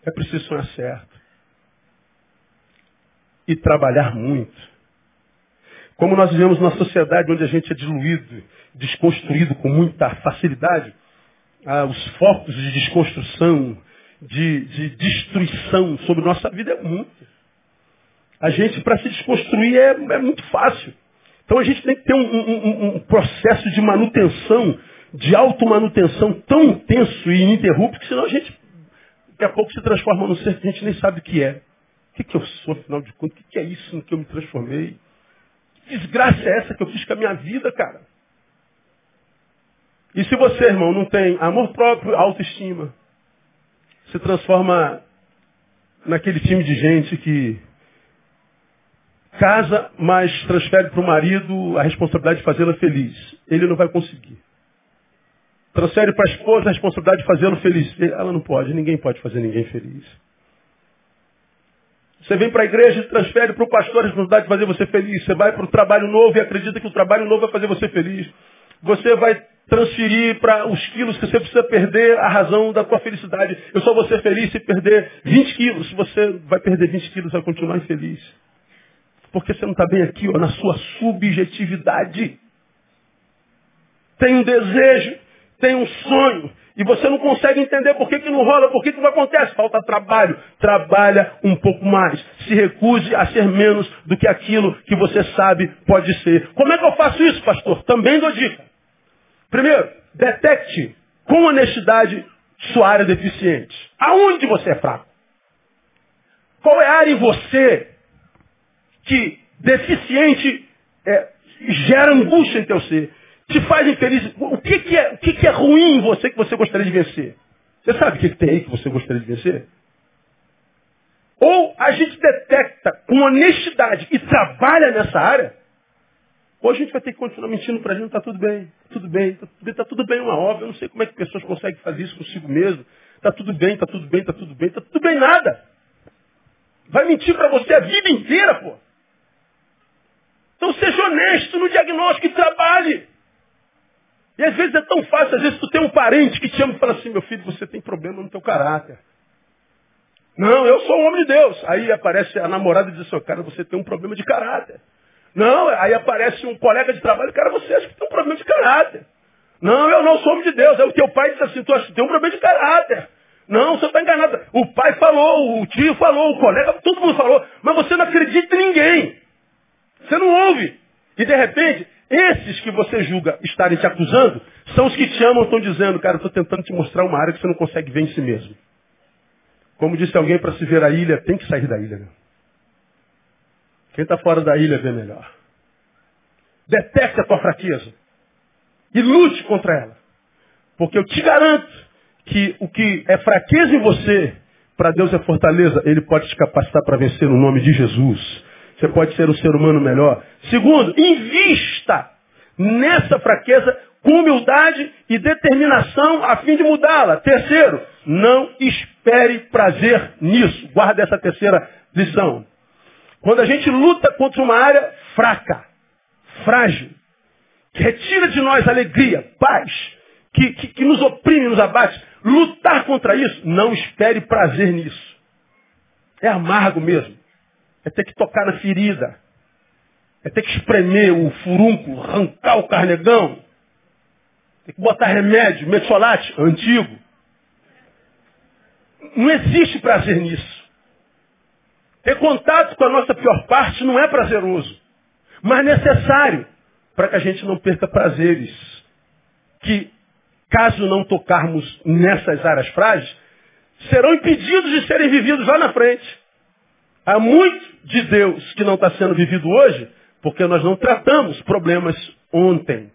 É preciso sonhar certo. E trabalhar muito. Como nós vivemos numa sociedade onde a gente é diluído, desconstruído com muita facilidade, ah, os focos de desconstrução, de, de, destruição sobre nossa vida é muito. A gente, para se desconstruir, é, é muito fácil. Então a gente tem que ter um, um, um processo de manutenção, de automanutenção tão intenso e ininterrupto que senão a gente daqui a pouco se transforma num ser que a gente nem sabe o que é. O que, que eu sou, afinal de contas? O que, que é isso no que eu me transformei? Que desgraça é essa que eu fiz com a minha vida, cara? E se você, irmão, não tem amor próprio, autoestima, se transforma naquele time de gente que casa, mas transfere para o marido a responsabilidade de fazê-la feliz. Ele não vai conseguir. Transfere para a esposa a responsabilidade de fazê-lo feliz. Ela não pode, ninguém pode fazer ninguém feliz. Você vem para a igreja e transfere para o pastor a responsabilidade de fazer você feliz. Você vai para o trabalho novo e acredita que o trabalho novo vai fazer você feliz. Você vai transferir para os quilos que você precisa perder a razão da tua felicidade. Eu só vou ser feliz se perder 20 quilos. Se você vai perder 20 quilos, vai continuar infeliz. Porque você não está bem aqui, ó, na sua subjetividade. Tem um desejo, tem um sonho, e você não consegue entender por que, que não rola, por que, que não acontece. Falta trabalho. Trabalha um pouco mais. Se recuse a ser menos do que aquilo que você sabe pode ser. Como é que eu faço isso, pastor? Também dou dica. Primeiro, detecte com honestidade sua área deficiente. Aonde você é fraco? Qual é a área em você que deficiente é, gera angústia em teu ser, te faz infeliz. O que, que é, o que, que, é ruim em você que você gostaria de vencer? Você sabe o que, que tem aí que você gostaria de vencer? Ou a gente detecta com honestidade e trabalha nessa área, ou a gente vai ter que continuar mentindo para a gente, está tudo bem, tudo bem, está tudo bem, está tudo bem, uma obra. Eu não sei como é que pessoas conseguem fazer isso consigo mesmo. Está tudo bem, está tudo bem, está tudo bem, está tudo bem nada. Vai mentir para você a vida inteira, pô. Honesto no diagnóstico e trabalhe. E às vezes é tão fácil, às vezes tu tem um parente que te ama e fala assim, meu filho, você tem problema no teu caráter. Não, eu sou um homem de Deus. Aí aparece a namorada e diz assim, cara, você tem um problema de caráter. Não, aí aparece um colega de trabalho, cara, você acha que tem um problema de caráter. Não, eu não sou homem de Deus. Aí o teu pai diz assim, tu acha que tem um problema de caráter. Não, você está enganado. O pai falou, o tio falou, o colega, todo mundo falou, mas você não acredita em ninguém. Você não ouve. E de repente, esses que você julga estarem te acusando, são os que te amam, estão dizendo, cara, estou tentando te mostrar uma área que você não consegue ver em si mesmo. Como disse alguém, para se ver a ilha, tem que sair da ilha. Quem está fora da ilha vê melhor. Detecte a tua fraqueza. E lute contra ela. Porque eu te garanto que o que é fraqueza em você, para Deus é fortaleza. Ele pode te capacitar para vencer no nome de Jesus. Você pode ser um ser humano melhor. Segundo, invista nessa fraqueza com humildade e determinação a fim de mudá-la. Terceiro, não espere prazer nisso. Guarda essa terceira lição. Quando a gente luta contra uma área fraca, frágil, que retira de nós alegria, paz, que, que, que nos oprime, nos abate, lutar contra isso, não espere prazer nisso. É amargo mesmo. É ter que tocar na ferida. É ter que espremer o furunco, arrancar o carnegão. Tem que botar remédio, metsolate, antigo. Não existe prazer nisso. Ter contato com a nossa pior parte não é prazeroso, mas necessário para que a gente não perca prazeres que, caso não tocarmos nessas áreas frágeis, serão impedidos de serem vividos lá na frente. Há muito de Deus que não está sendo vivido hoje porque nós não tratamos problemas ontem.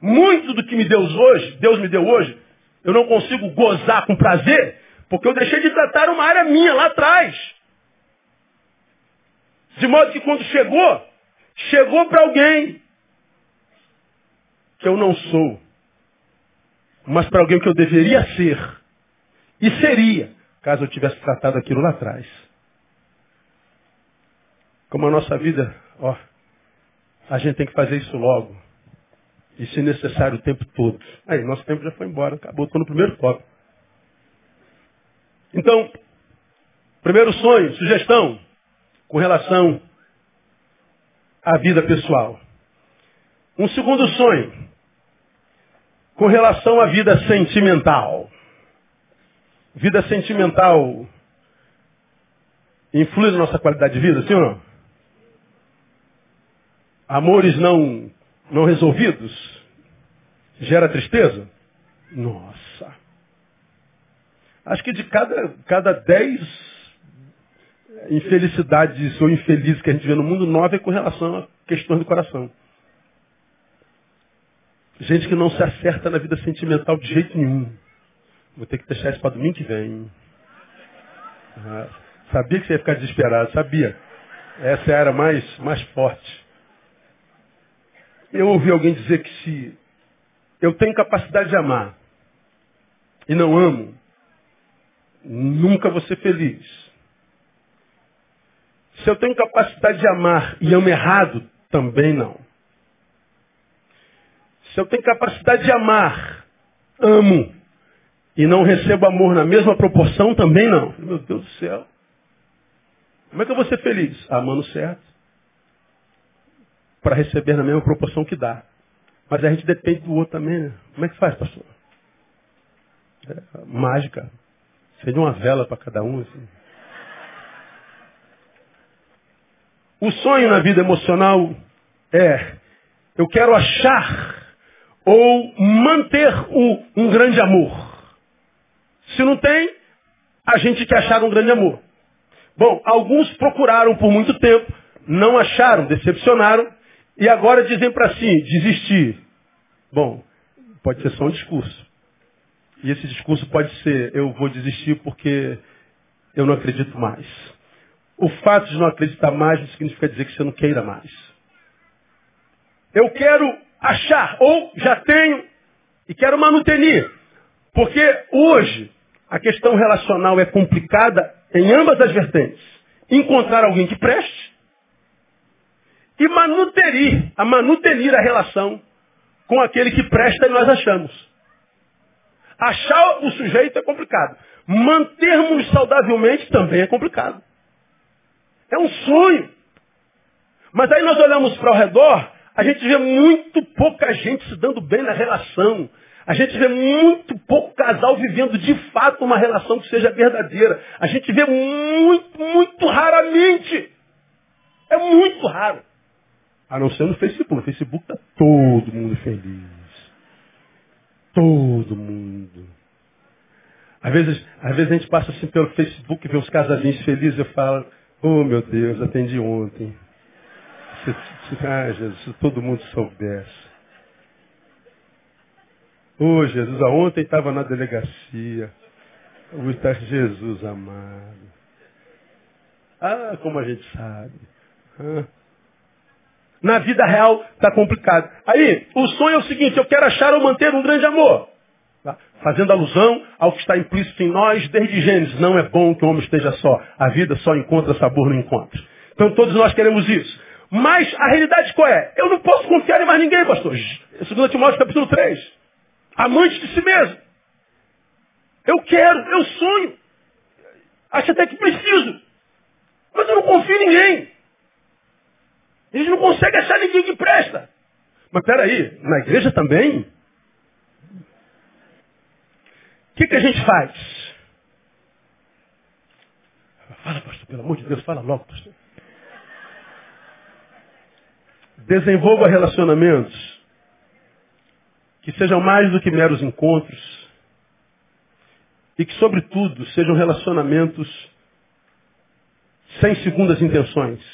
Muito do que me Deus hoje, Deus me deu hoje, eu não consigo gozar com prazer porque eu deixei de tratar uma área minha lá atrás. De modo que quando chegou, chegou para alguém que eu não sou, mas para alguém que eu deveria ser. E seria, caso eu tivesse tratado aquilo lá atrás. Como a nossa vida, ó, a gente tem que fazer isso logo. E se necessário o tempo todo. Aí, nosso tempo já foi embora, acabou, estou no primeiro tópico. Então, primeiro sonho, sugestão, com relação à vida pessoal. Um segundo sonho, com relação à vida sentimental. Vida sentimental influi na nossa qualidade de vida, sim ou não? Amores não, não resolvidos gera tristeza? Nossa. Acho que de cada, cada dez infelicidades ou infelizes que a gente vê no mundo, nove é com relação a questões do coração. Gente que não se acerta na vida sentimental de jeito nenhum. Vou ter que deixar isso para domingo que vem. Sabia que você ia ficar desesperado, sabia. Essa era mais, mais forte. Eu ouvi alguém dizer que se eu tenho capacidade de amar e não amo, nunca vou ser feliz. Se eu tenho capacidade de amar e amo errado, também não. Se eu tenho capacidade de amar, amo, e não recebo amor na mesma proporção, também não. Meu Deus do céu. Como é que eu vou ser feliz? Amando certo. Para receber na mesma proporção que dá. Mas a gente depende do outro também, né? Como é que faz, pastor? É, mágica. Seria uma vela para cada um. Assim. O sonho na vida emocional é eu quero achar ou manter um, um grande amor. Se não tem, a gente quer achar um grande amor. Bom, alguns procuraram por muito tempo, não acharam, decepcionaram, e agora dizem para si, desistir. Bom, pode ser só um discurso. E esse discurso pode ser, eu vou desistir porque eu não acredito mais. O fato de não acreditar mais não significa dizer que você não queira mais. Eu quero achar, ou já tenho, e quero manutenir. Porque hoje a questão relacional é complicada em ambas as vertentes. Encontrar alguém que preste e manutenir, a manutenir a relação com aquele que presta e nós achamos. Achar o sujeito é complicado. Mantermos saudavelmente também é complicado. É um sonho. Mas aí nós olhamos para o redor, a gente vê muito pouca gente se dando bem na relação. A gente vê muito pouco casal vivendo de fato uma relação que seja verdadeira. A gente vê muito, muito raramente. É muito raro. A não ser no Facebook. No Facebook está todo mundo feliz. Todo mundo. Às vezes, às vezes a gente passa assim pelo Facebook e vê os casalinhos felizes e falo, oh meu Deus, atendi ontem. Se, se, ah, Jesus, se todo mundo soubesse. Ô oh, Jesus, ontem estava na delegacia. O está Jesus amado. Ah, como a gente sabe. Ah. Na vida real está complicado. Aí, o sonho é o seguinte, eu quero achar ou manter um grande amor. Tá? Fazendo alusão ao que está implícito em nós desde Gênesis. Não é bom que o homem esteja só. A vida só encontra sabor no encontro. Então todos nós queremos isso. Mas a realidade qual é? Eu não posso confiar em mais ninguém, pastor. 2 Timóteo capítulo 3. Amante de si mesmo. Eu quero, eu sonho. Acho até que preciso. Mas eu não confio em ninguém. Eles não conseguem achar ninguém que presta. Mas peraí, na igreja também? O que, que a gente faz? Fala, pastor, pelo amor de Deus, fala logo, pastor. Desenvolva relacionamentos que sejam mais do que meros encontros e que, sobretudo, sejam relacionamentos sem segundas intenções.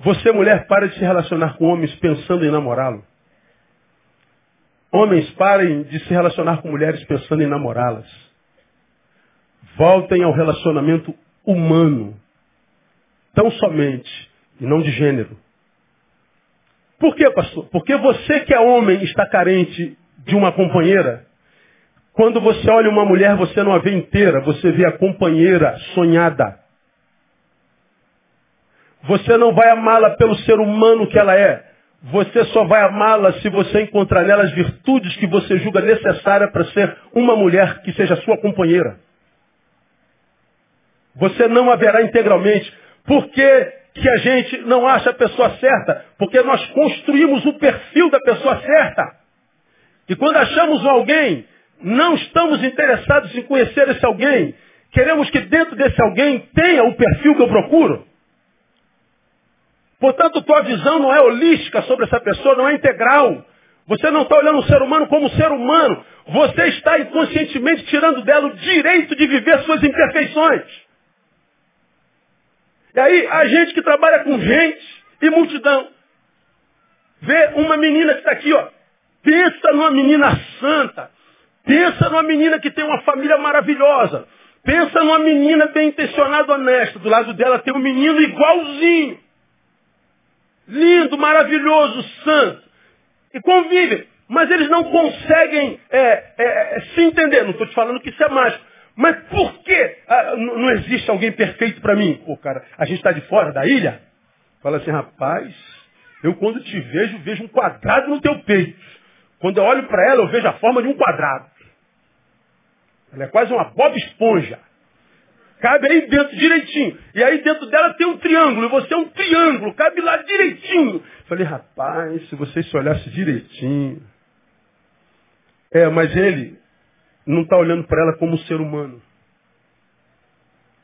Você, mulher, para de se relacionar com homens pensando em namorá-lo. Homens, parem de se relacionar com mulheres pensando em namorá-las. Voltem ao relacionamento humano. Tão somente, e não de gênero. Por quê, pastor? Porque você que é homem está carente de uma companheira. Quando você olha uma mulher, você não a vê inteira, você vê a companheira sonhada. Você não vai amá-la pelo ser humano que ela é. Você só vai amá-la se você encontrar nela as virtudes que você julga necessárias para ser uma mulher que seja sua companheira. Você não haverá integralmente. Por que, a gente não acha a pessoa certa? Porque nós construímos o perfil da pessoa certa. E quando achamos alguém, não estamos interessados em conhecer esse alguém. Queremos que dentro desse alguém tenha o perfil que eu procuro. Portanto, tua visão não é holística sobre essa pessoa, não é integral. Você não está olhando o ser humano como ser humano. Você está inconscientemente tirando dela o direito de viver suas imperfeições. E aí, a gente que trabalha com gente e multidão, vê uma menina que está aqui, ó. Pensa numa menina santa. Pensa numa menina que tem uma família maravilhosa. Pensa numa menina bem intencionada, honesta. Do lado dela tem um menino igualzinho lindo, maravilhoso, santo. E convivem. Mas eles não conseguem é, é, é se entender. Não estou te falando que isso é mágico. Mas por que ah, não existe alguém perfeito para mim? Pô, cara, a gente está de fora da ilha? Fala assim, rapaz, eu quando te vejo, vejo um quadrado no teu peito. Quando eu olho para ela, eu vejo a forma de um quadrado. Ela é quase uma Bob Esponja. Cabe aí dentro direitinho. E aí dentro dela tem um triângulo. E você é um triângulo. Cabe lá direitinho. Falei, rapaz, se você se olhasse direitinho. É, mas ele não está olhando para ela como um ser humano.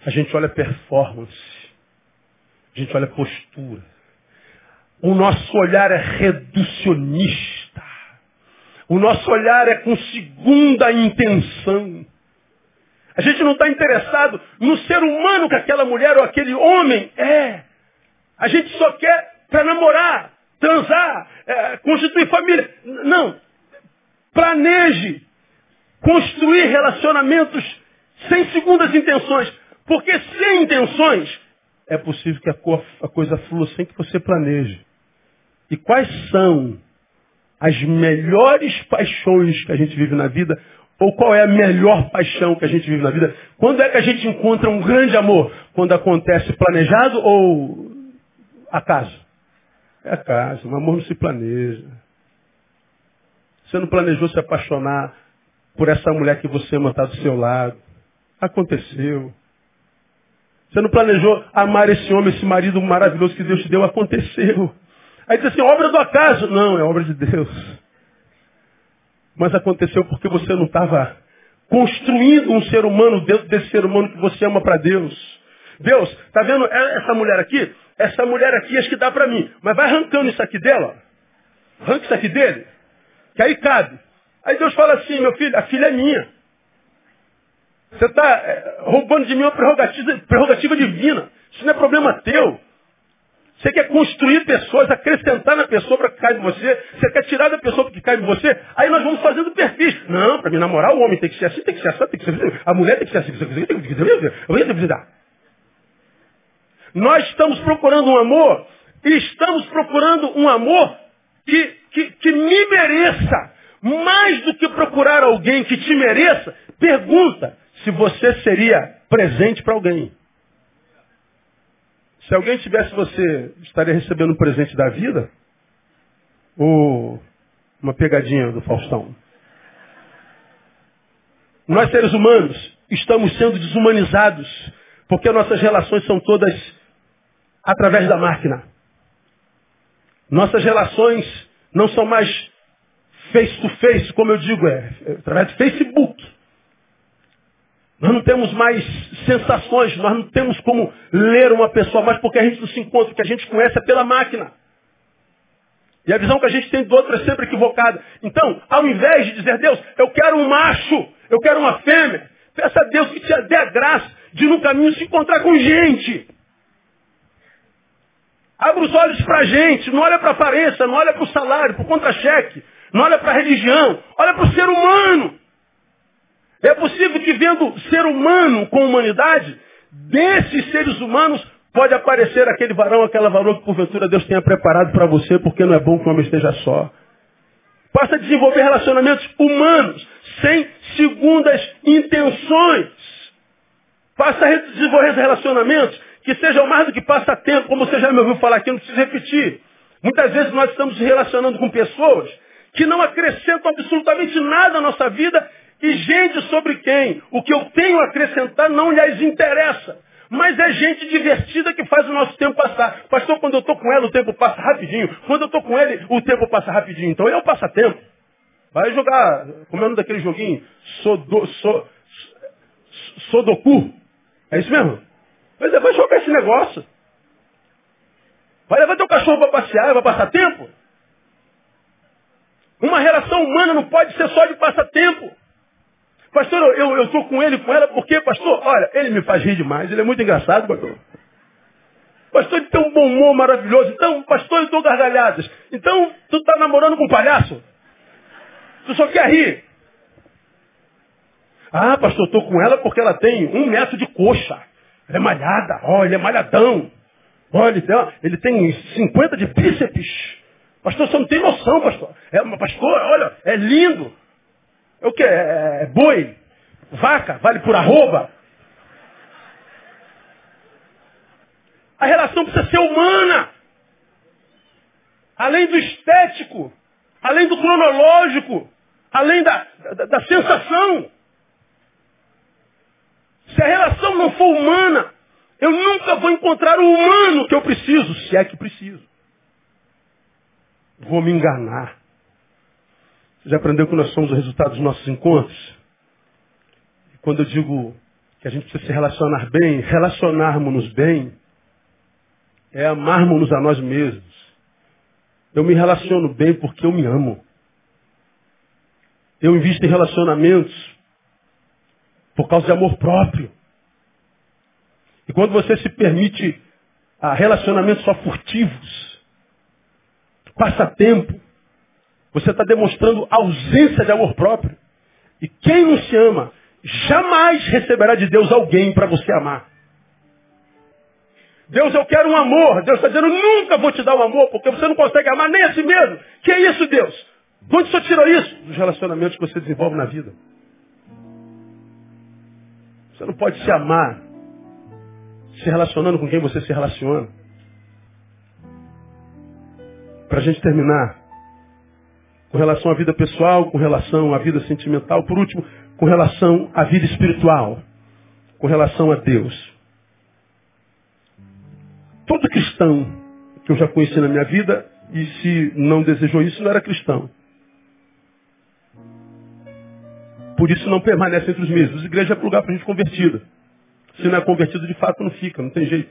A gente olha performance. A gente olha postura. O nosso olhar é reducionista. O nosso olhar é com segunda intenção. A gente não está interessado no ser humano que aquela mulher ou aquele homem é. A gente só quer para namorar, transar, é, constituir família. Não. Planeje construir relacionamentos sem segundas intenções. Porque sem intenções é possível que a coisa flua sem que você planeje. E quais são as melhores paixões que a gente vive na vida? Ou qual é a melhor paixão que a gente vive na vida? Quando é que a gente encontra um grande amor? Quando acontece planejado ou acaso? É acaso, o amor não se planeja. Você não planejou se apaixonar por essa mulher que você ama estar do seu lado. Aconteceu. Você não planejou amar esse homem, esse marido maravilhoso que Deus te deu. Aconteceu. Aí diz assim, obra do acaso. Não, é obra de Deus. Mas aconteceu porque você não estava construindo um ser humano dentro desse ser humano que você ama para Deus. Deus, tá vendo essa mulher aqui? Essa mulher aqui acho que dá para mim. Mas vai arrancando isso aqui dela. Arranca isso aqui dele. Que aí cabe. Aí Deus fala assim, meu filho, a filha é minha. Você está é, roubando de mim uma prerrogativa, prerrogativa divina. Isso não é problema teu. Você quer construir pessoas, acrescentar na pessoa para que caiba em você. Você quer tirar da pessoa para que caiba em você. Aí nós vamos fazendo perfis. Não, para me namorar, o homem tem que ser assim, tem que ser assim, tem que ser assim. A mulher tem que ser assim, tem que ser assim, tem que ser assim. Nós estamos procurando um amor e estamos procurando um amor que, que, que me mereça. Mais do que procurar alguém que te mereça, pergunta se você seria presente para alguém. Se alguém tivesse você, estaria recebendo um presente da vida? Ou uma pegadinha do Faustão? Nós, seres humanos, estamos sendo desumanizados, porque nossas relações são todas através da máquina. Nossas relações não são mais face to face, como eu digo, é, é através de Facebook. Nós não temos mais sensações, nós não temos como ler uma pessoa mais porque a gente não se encontra, o que a gente conhece é pela máquina. E a visão que a gente tem do outro é sempre equivocada. Então, ao invés de dizer, Deus, eu quero um macho, eu quero uma fêmea, peça a Deus que te dê a graça de no caminho se encontrar com gente. Abra os olhos para a gente, não olha para a aparência, não olha para o salário, para o contra-cheque, não olha para a religião, olha para o ser humano. É possível que vendo ser humano com humanidade, desses seres humanos pode aparecer aquele varão, aquela varão que porventura Deus tenha preparado para você, porque não é bom que o homem esteja só. Passa a desenvolver relacionamentos humanos, sem segundas intenções. Passa a desenvolver relacionamentos que sejam mais do que passatempo, como você já me ouviu falar aqui, não preciso repetir. Muitas vezes nós estamos relacionando com pessoas que não acrescentam absolutamente nada na nossa vida e gente sobre quem o que eu tenho a acrescentar não lhes interessa. Mas é gente divertida que faz o nosso tempo passar. Pastor, quando eu estou com ela, o tempo passa rapidinho. Quando eu estou com ele, o tempo passa rapidinho. Então é o passatempo. Vai jogar, como é o nome daquele joguinho? Sodo, so, Sodoku. É isso mesmo? Mas é, vai jogar esse negócio. Vai levar teu cachorro para passear, vai passar tempo. Uma relação humana não pode ser só de passatempo. Pastor, eu estou com ele, com ela, porque, pastor, olha, ele me faz rir demais, ele é muito engraçado, pastor. Pastor, ele tem um bom humor maravilhoso. Então, pastor, eu dou gargalhadas. Então, tu está namorando com um palhaço? Tu só quer rir. Ah, pastor, estou com ela porque ela tem um metro de coxa. Ela é malhada, ó, ele é malhadão. Olha, ele tem 50 de bíceps. Pastor, você não tem noção, pastor. É, pastor, olha, é lindo. É o que? É, é boi? Vaca? Vale por arroba? A relação precisa ser humana. Além do estético, além do cronológico, além da, da, da sensação. Se a relação não for humana, eu nunca vou encontrar o humano que eu preciso, se é que preciso. Vou me enganar. Você já aprendeu que nós somos o resultado dos nossos encontros? E quando eu digo que a gente precisa se relacionar bem, relacionarmos-nos bem, é amarmos-nos a nós mesmos. Eu me relaciono bem porque eu me amo. Eu invisto em relacionamentos por causa de amor próprio. E quando você se permite a relacionamentos só furtivos, passatempo, você está demonstrando ausência de amor próprio. E quem não se ama, jamais receberá de Deus alguém para você amar. Deus, eu quero um amor. Deus está dizendo, nunca vou te dar um amor, porque você não consegue amar nem a si mesmo. Que é isso, Deus? De onde você tirou isso? Dos relacionamentos que você desenvolve na vida. Você não pode se amar se relacionando com quem você se relaciona. Para a gente terminar, com relação à vida pessoal, com relação à vida sentimental, por último, com relação à vida espiritual, com relação a Deus. Todo cristão que eu já conheci na minha vida, e se não desejou isso, não era cristão. Por isso não permanece entre os mesmos. A igreja é lugar para gente convertida. Se não é convertido, de fato não fica, não tem jeito.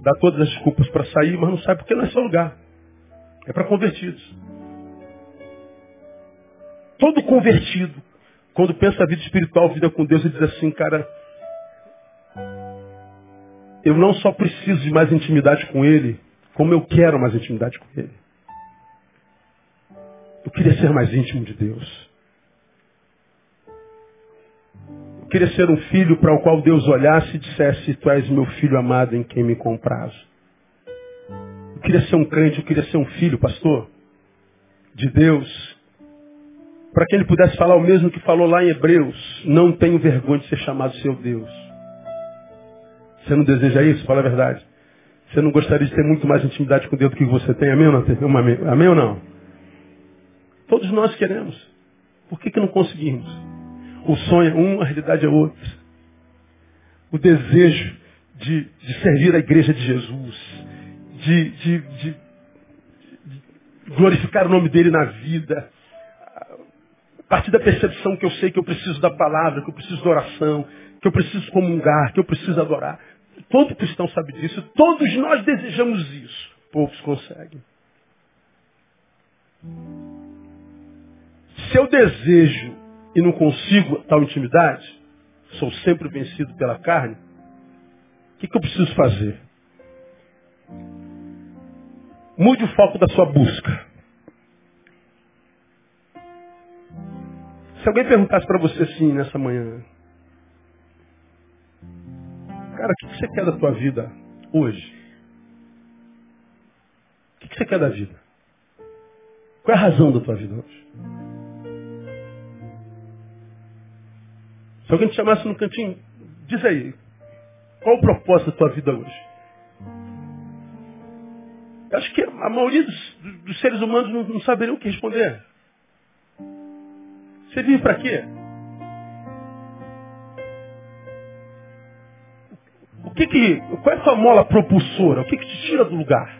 Dá todas as desculpas para sair, mas não sai porque não é seu lugar. É para convertidos. Todo convertido, quando pensa a vida espiritual, vida com Deus, ele diz assim, cara, eu não só preciso de mais intimidade com Ele, como eu quero mais intimidade com Ele. Eu queria ser mais íntimo de Deus. Eu queria ser um filho para o qual Deus olhasse e dissesse, Tu és meu filho amado em quem me compraz. Eu queria ser um crente, eu queria ser um filho, pastor, de Deus, para que ele pudesse falar o mesmo que falou lá em Hebreus. Não tenho vergonha de ser chamado seu Deus. Você não deseja isso? Fala a verdade. Você não gostaria de ter muito mais intimidade com Deus do que você tem? Amém ou não? Amém, ou não? Todos nós queremos. Por que, que não conseguimos? O sonho é um, a realidade é outra. O desejo de, de servir a igreja de Jesus, de, de, de glorificar o nome dele na vida, a partir da percepção que eu sei que eu preciso da palavra, que eu preciso da oração, que eu preciso comungar, que eu preciso adorar. Todo cristão sabe disso. Todos nós desejamos isso. Poucos conseguem. Se eu desejo e não consigo tal intimidade, sou sempre vencido pela carne, o que, que eu preciso fazer? Mude o foco da sua busca. Se alguém perguntasse para você assim nessa manhã, cara, o que você quer da tua vida hoje? O que você quer da vida? Qual é a razão da tua vida hoje? Se alguém te chamasse no cantinho, diz aí, qual o propósito da tua vida hoje? Eu acho que a maioria dos, dos seres humanos não, não o que responder. Você vive para quê? O que que, qual é a tua mola propulsora? O que que te tira do lugar?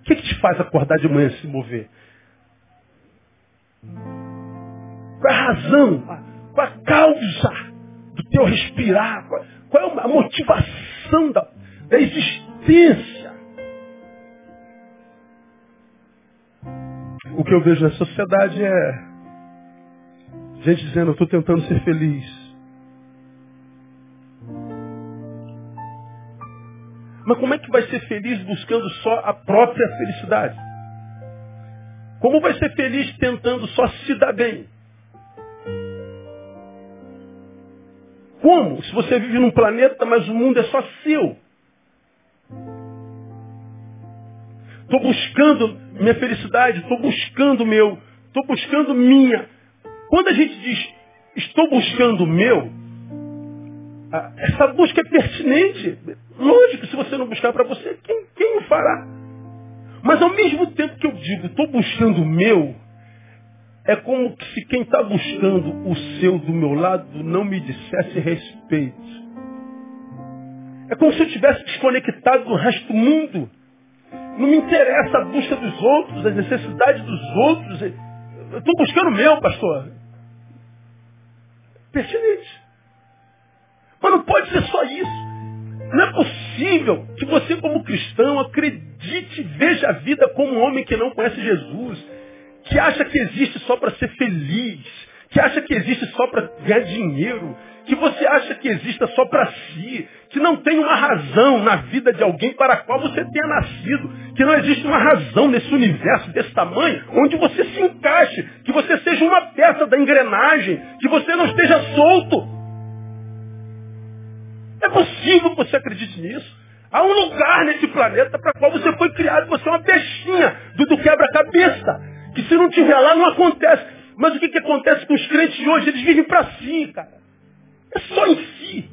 O que que te faz acordar de manhã e se mover? Qual é a razão? Qual é a causa do teu respirar? Qual é a motivação da, da existência? O que eu vejo na sociedade é Gente dizendo, eu estou tentando ser feliz. Mas como é que vai ser feliz buscando só a própria felicidade? Como vai ser feliz tentando só se dar bem? Como? Se você vive num planeta, mas o mundo é só seu. Estou buscando minha felicidade, estou buscando meu, estou buscando minha. Quando a gente diz, estou buscando meu, essa busca é pertinente. Lógico, se você não buscar para você, quem, quem o fará? Mas ao mesmo tempo que eu digo, estou buscando o meu, é como se quem está buscando o seu do meu lado não me dissesse respeito. É como se eu tivesse desconectado do resto do mundo. Não me interessa a busca dos outros, as necessidades dos outros. Eu estou buscando o meu, pastor pertinente. Mas não pode ser só isso. Não é possível que você, como cristão, acredite, veja a vida como um homem que não conhece Jesus, que acha que existe só para ser feliz, que acha que existe só para ganhar dinheiro, que você acha que exista só para si, que não tem uma razão na vida de alguém para a qual você tenha nascido, que não existe uma razão nesse universo desse tamanho onde você se encaixe, que você seja uma peça da engrenagem, que você não esteja solto. É possível que você acredite nisso. Há um lugar nesse planeta para qual você foi criado, você é uma peixinha do, do quebra-cabeça, que se não tiver lá não acontece. Mas o que, que acontece com os crentes de hoje? Eles vivem para si, cara. É só em si.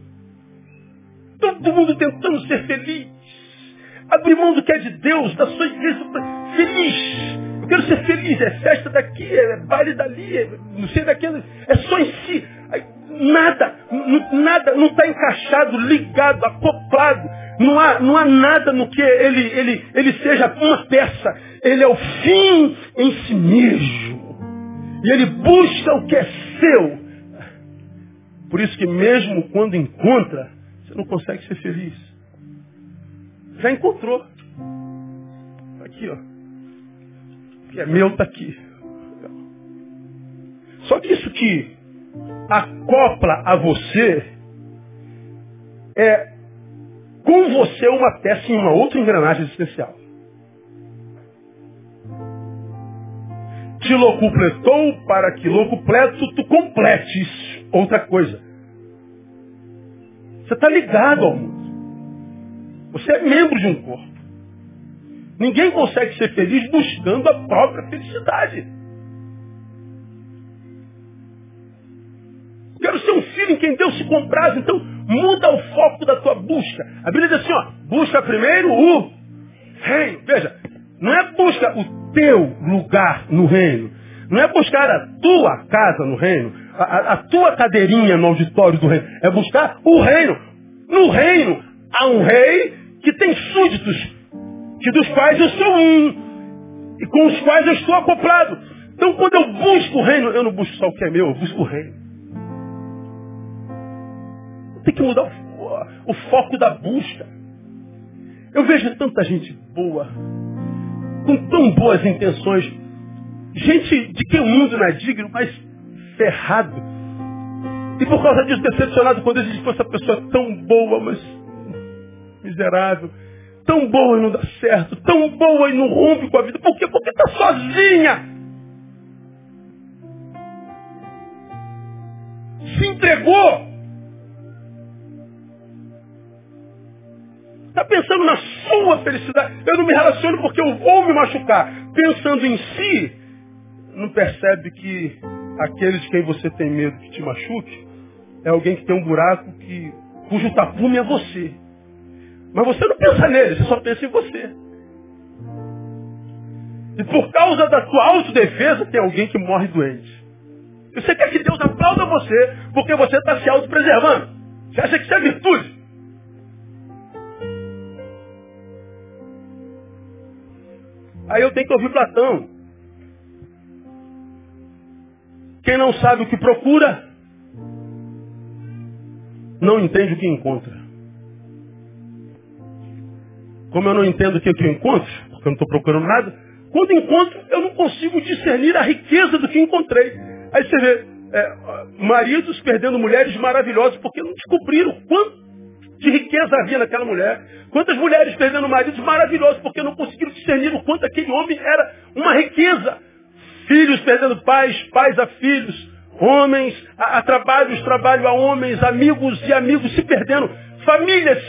Todo mundo tentando ser feliz. Abrir mão do que é de Deus, da sua igreja. Feliz. Eu quero ser feliz. É festa daqui, é baile dali, é não sei daquilo. É só em si. Nada, nada, não está encaixado, ligado, acoplado. Não há, não há nada no que ele, ele, ele seja uma peça. Ele é o fim em si mesmo. E ele busca o que é seu. Por isso que mesmo quando encontra, você não consegue ser feliz. Já encontrou. Tá aqui, ó. O que é meu está aqui. Só que isso que acopla a você é com você uma peça em uma outra engrenagem existencial. Te locupletou para que locupleto tu completes outra coisa. Você está ligado ao mundo. Você é membro de um corpo. Ninguém consegue ser feliz buscando a própria felicidade. Quero ser um filho em quem Deus se compraz, então muda o foco da tua busca. A Bíblia diz assim, ó, busca primeiro o reino. Veja, não é busca o teu lugar no reino. Não é buscar a tua casa no reino, a, a tua cadeirinha no auditório do reino. É buscar o reino. No reino há um rei que tem súditos, que dos quais eu sou um, e com os quais eu estou acoplado. Então quando eu busco o reino, eu não busco só o que é meu, eu busco o reino. Tem que mudar o, o foco da busca. Eu vejo tanta gente boa, com tão boas intenções. Gente de quem o mundo não é digno, mas ferrado. E por causa disso decepcionado quando existe essa pessoa tão boa, mas miserável. Tão boa e não dá certo. Tão boa e não rompe com a vida. Por quê? Porque está sozinha. Se entregou. Está pensando na sua felicidade. Eu não me relaciono porque eu vou me machucar. Pensando em si, não percebe que aquele de quem você tem medo que te machuque é alguém que tem um buraco que, cujo tapume é você. Mas você não pensa nele, você só pensa em você. E por causa da tua autodefesa tem alguém que morre doente. E você quer que Deus aplauda você porque você está se autopreservando. Você acha que isso é virtude? Aí eu tenho que ouvir Platão. Quem não sabe o que procura, não entende o que encontra. Como eu não entendo o que, eu encontro, porque eu não estou procurando nada, quando encontro, eu não consigo discernir a riqueza do que encontrei. Aí você vê, é, maridos perdendo mulheres maravilhosas porque não descobriram quanto de riqueza havia naquela mulher. Quantas mulheres perdendo maridos maravilhosos porque não conseguiram discernir o quanto aquele homem era uma riqueza. Filhos perdendo pais, pais a filhos, homens a, a trabalhos, trabalho a homens, amigos e amigos se perdendo. Famílias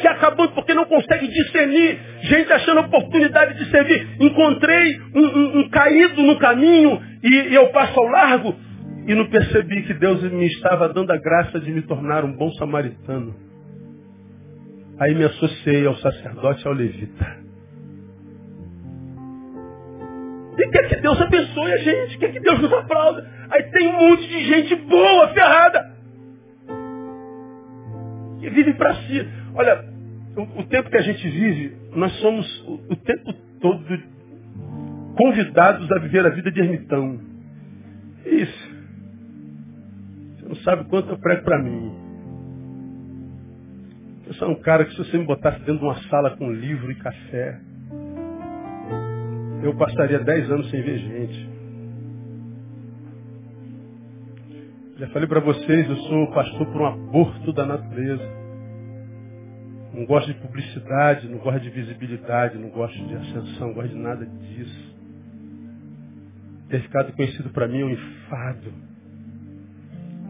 se acabando porque não consegue discernir. Gente achando oportunidade de servir. Encontrei um, um, um caído no caminho e, e eu passo ao largo e não percebi que Deus me estava dando a graça de me tornar um bom samaritano. Aí me associei ao sacerdote e ao levita. E quer que Deus abençoe a gente, quer que Deus nos aplauda. Aí tem um monte de gente boa, ferrada. Que vive para si. Olha, o, o, tempo que a gente vive, nós somos o, o tempo todo convidados a viver a vida de ermitão. Isso. Você não sabe quanto eu prego para mim. Eu sou um cara que se você me botasse dentro de uma sala com livro e café, eu passaria dez anos sem ver gente. Já falei para vocês, eu sou pastor por um aborto da natureza. Não gosto de publicidade, não gosto de visibilidade, não gosto de ascensão, não gosto de nada disso. Ter ficado conhecido para mim é um enfado.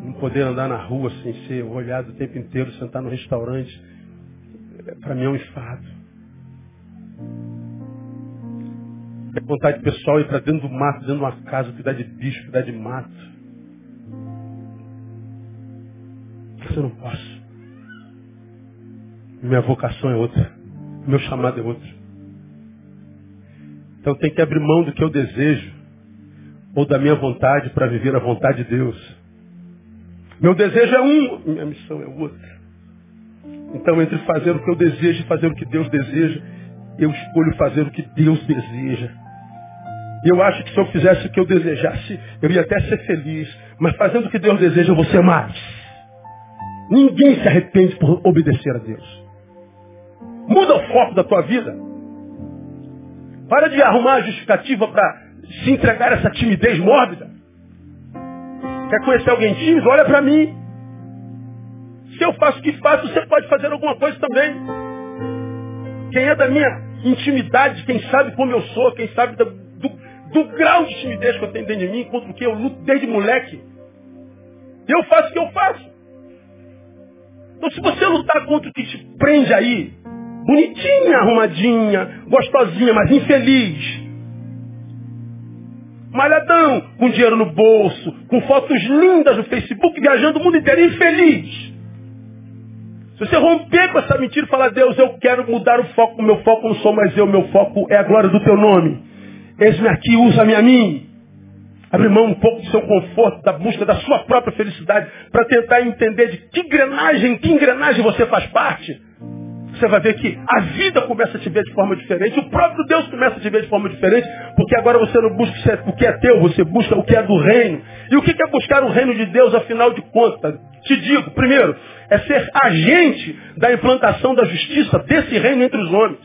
Não poder andar na rua sem ser olhado o tempo inteiro, sentar no restaurante para mim é um enfado. É vontade pessoal ir para dentro do mato, dentro de uma casa, cuidar de bicho, cuidar de mato. Mas eu não posso. Minha vocação é outra. Meu chamado é outro. Então tem que abrir mão do que eu desejo ou da minha vontade para viver a vontade de Deus. Meu desejo é um, minha missão é outra. Então, entre fazer o que eu desejo e fazer o que Deus deseja, eu escolho fazer o que Deus deseja. Eu acho que se eu fizesse o que eu desejasse, eu ia até ser feliz. Mas fazendo o que Deus deseja, eu vou ser mais. Ninguém se arrepende por obedecer a Deus. Muda o foco da tua vida. Para de arrumar a justificativa para se entregar a essa timidez mórbida. Quer conhecer alguém tímido? Olha para mim. Se eu faço o que faço, você pode fazer alguma coisa também. Quem é da minha intimidade, quem sabe como eu sou, quem sabe da, do, do grau de timidez que eu tenho dentro de mim, contra o que eu luto desde moleque. Eu faço o que eu faço. Então se você lutar contra o que te prende aí, bonitinha, arrumadinha, gostosinha, mas infeliz, malhadão, com dinheiro no bolso, com fotos lindas no Facebook, viajando o mundo inteiro, infeliz. Se você romper com essa mentira e falar, Deus, eu quero mudar o foco, meu foco não sou mais eu, meu foco é a glória do teu nome. Eis-me aqui, usa-me a mim. Abre mão um pouco do seu conforto, da busca da sua própria felicidade, para tentar entender de que engrenagem, que engrenagem você faz parte. Você vai ver que a vida começa a te ver de forma diferente, o próprio Deus começa a te ver de forma diferente, porque agora você não busca o que é teu, você busca o que é do reino. E o que é buscar o reino de Deus, afinal de contas? Te digo, primeiro, é ser agente da implantação da justiça desse reino entre os homens.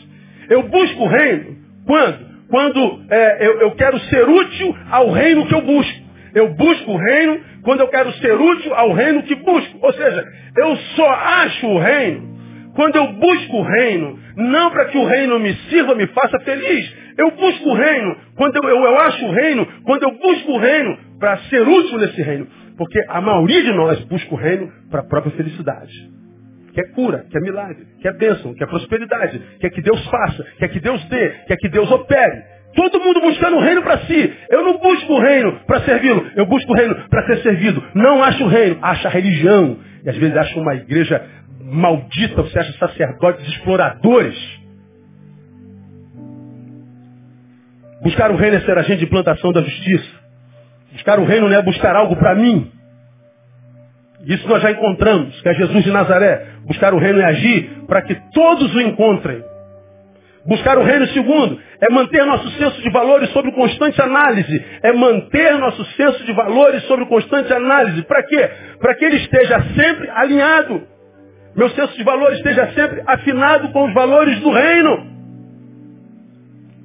Eu busco o reino quando? Quando é, eu, eu quero ser útil ao reino que eu busco. Eu busco o reino quando eu quero ser útil ao reino que busco. Ou seja, eu só acho o reino quando eu busco o reino, não para que o reino me sirva, me faça feliz. Eu busco o reino, quando eu, eu, eu acho o reino, quando eu busco o reino para ser útil nesse reino. Porque a maioria de nós busca o reino para a própria felicidade. Quer cura, quer milagre, quer bênção, quer prosperidade, quer que Deus faça, quer que Deus dê, quer que Deus opere. Todo mundo buscando o reino para si. Eu não busco o reino para servi-lo, eu busco o reino para ser servido. Não acho o reino, acho a religião. E às vezes acho uma igreja maldita, você acha sacerdotes exploradores. Buscar o reino é ser agente de implantação da justiça. Buscar o reino não é buscar algo para mim. Isso nós já encontramos, que é Jesus de Nazaré. Buscar o reino é agir para que todos o encontrem. Buscar o reino segundo é manter nosso senso de valores sobre constante análise. É manter nosso senso de valores sobre constante análise. Para quê? Para que ele esteja sempre alinhado. Meu senso de valores esteja sempre afinado com os valores do reino.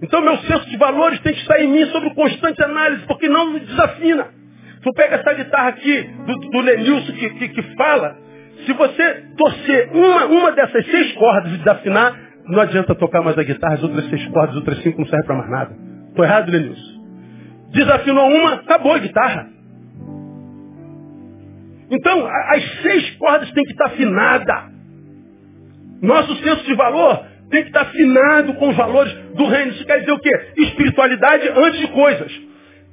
Então meu senso de valores tem que estar em mim sobre constante análise, porque não me desafina. Tu pega essa guitarra aqui do, do Lenilson que, que, que, fala, se você torcer uma, uma dessas seis cordas e desafinar, não adianta tocar mais a guitarra, as outras seis cordas, as outras cinco não servem para mais nada. Estou errado, Lenilson? Desafinou uma, acabou a guitarra. Então, as seis cordas têm que estar afinadas. Nosso senso de valor tem que estar afinado com os valores do reino. Isso quer dizer o quê? Espiritualidade antes de coisas.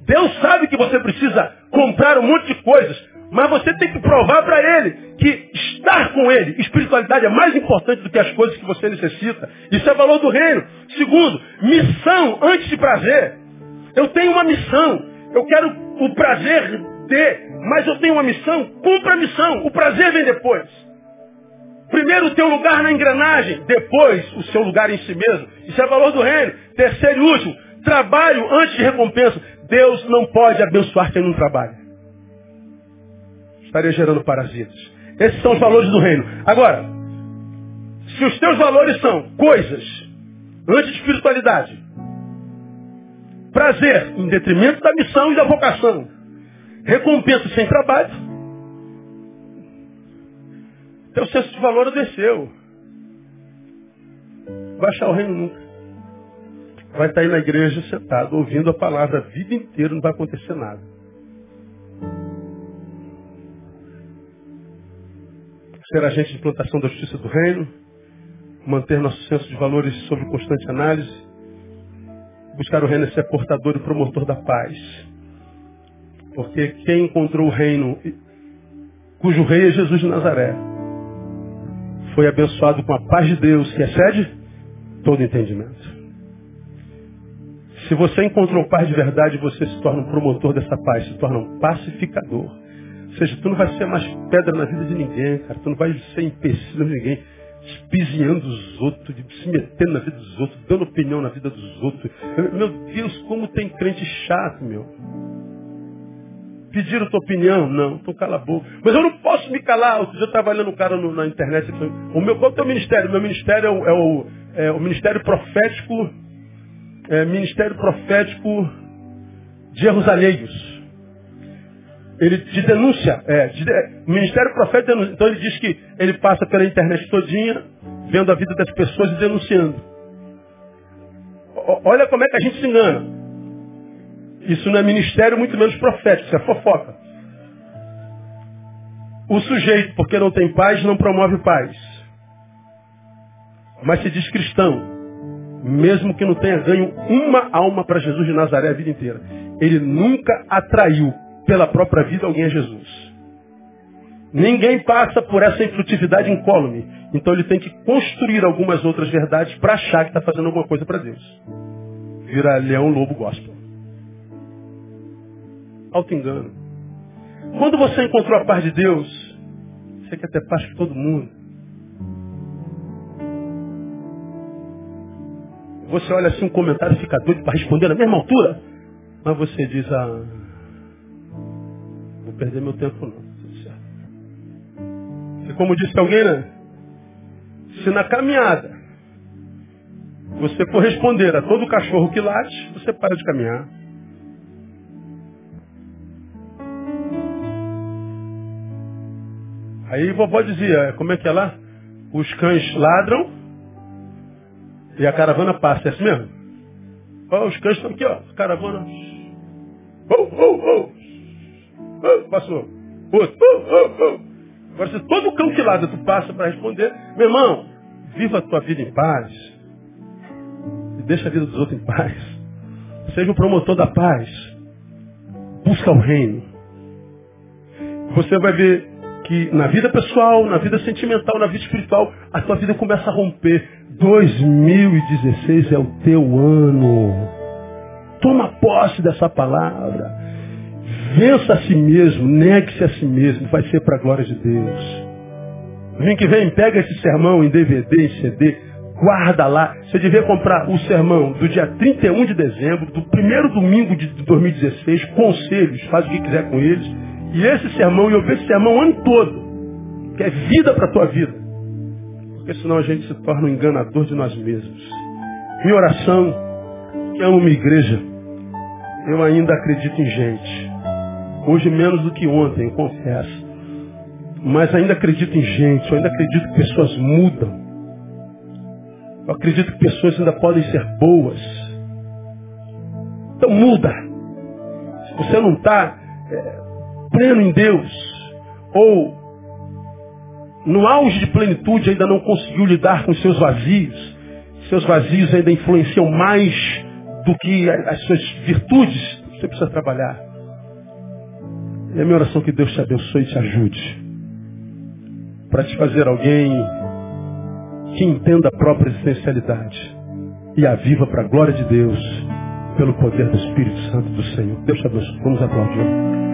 Deus sabe que você precisa comprar um monte de coisas, mas você tem que provar para Ele que estar com Ele, espiritualidade é mais importante do que as coisas que você necessita. Isso é valor do reino. Segundo, missão antes de prazer. Eu tenho uma missão. Eu quero o prazer ter, mas eu tenho uma missão. Cumpra a missão. O prazer vem depois. Primeiro o teu lugar na engrenagem, depois o seu lugar em si mesmo. Isso é valor do reino. Terceiro e último, trabalho antes de recompensa. Deus não pode abençoar quem não trabalha. Estaria gerando parasitas. Esses são os valores do reino. Agora, se os teus valores são coisas antes de espiritualidade, prazer em detrimento da missão e da vocação, recompensa sem trabalho, teu senso de valor desceu. Vai achar o reino nunca. Vai estar aí na igreja sentado, ouvindo a palavra a vida inteira, não vai acontecer nada. Ser agente de plantação da justiça do reino, manter nosso senso de valores sob constante análise, buscar o reino ser portador e promotor da paz. Porque quem encontrou o reino, cujo rei é Jesus de Nazaré, foi abençoado com a paz de Deus, que excede todo entendimento. Se você encontrou paz de verdade, você se torna um promotor dessa paz, se torna um pacificador. Ou seja, tu não vai ser mais pedra na vida de ninguém, cara. Tu não vai ser empecilho de ninguém, espizinhando os outros, se metendo na vida dos outros, dando opinião na vida dos outros. Meu Deus, como tem crente chato, meu. Pediram tua opinião? Não, então cala a boca. Mas eu não posso me calar. Outro dia eu estava olhando um cara no, na internet. O meu, qual é o teu ministério? Meu ministério é o, é o, é o Ministério Profético, é, Ministério Profético de Erros Alheios. Ele de denúncia, é, de, Ministério Profético denúncia. Então ele diz que ele passa pela internet todinha, vendo a vida das pessoas e denunciando. O, olha como é que a gente se engana. Isso não é ministério, muito menos profético, isso é fofoca. O sujeito, porque não tem paz, não promove paz. Mas se diz cristão, mesmo que não tenha ganho uma alma para Jesus de Nazaré a vida inteira. Ele nunca atraiu pela própria vida alguém a Jesus. Ninguém passa por essa infrutividade incólume. Então ele tem que construir algumas outras verdades para achar que está fazendo alguma coisa para Deus. Vira leão, lobo, gospel. Alto engano. Quando você encontrou a paz de Deus, você quer ter paz com todo mundo. Você olha assim um comentário e fica doido para responder na mesma altura. Mas você diz, ah, vou perder meu tempo não. E como disse alguém, né? Se na caminhada você for responder a todo cachorro que late, você para de caminhar. Aí vovó dizia, como é que é lá? Os cães ladram e a caravana passa, é assim mesmo? Oh, os cães estão aqui, ó. Caravana. Oh, oh, oh. oh passou. Outro. Oh, oh, oh. Agora, se todo cão que ladra tu passa para responder, meu irmão, viva a tua vida em paz. E deixa a vida dos outros em paz. Seja o promotor da paz. Busca o reino. Você vai ver que na vida pessoal, na vida sentimental, na vida espiritual, a tua vida começa a romper. 2016 é o teu ano. Toma posse dessa palavra. Vença a si mesmo, negue-se a si mesmo, vai ser para a glória de Deus. Vem que vem, pega esse sermão em DVD, em CD, guarda lá. Você devia comprar o sermão do dia 31 de dezembro, do primeiro domingo de 2016, conselhos, faz o que quiser com eles. E esse sermão, e eu vejo esse sermão o ano todo, que é vida para a tua vida. Porque senão a gente se torna um enganador de nós mesmos. Minha oração, que amo minha igreja, eu ainda acredito em gente. Hoje menos do que ontem, confesso. Mas ainda acredito em gente, eu ainda acredito que pessoas mudam. Eu acredito que pessoas ainda podem ser boas. Então muda. Se você não está é, pleno em Deus, ou no auge de plenitude ainda não conseguiu lidar com seus vazios, seus vazios ainda influenciam mais do que as suas virtudes, você precisa trabalhar. E a minha oração é que Deus te abençoe e te ajude para te fazer alguém que entenda a própria existencialidade e a viva para a glória de Deus pelo poder do Espírito Santo do Senhor. Deus te abençoe. Vamos aplaudir.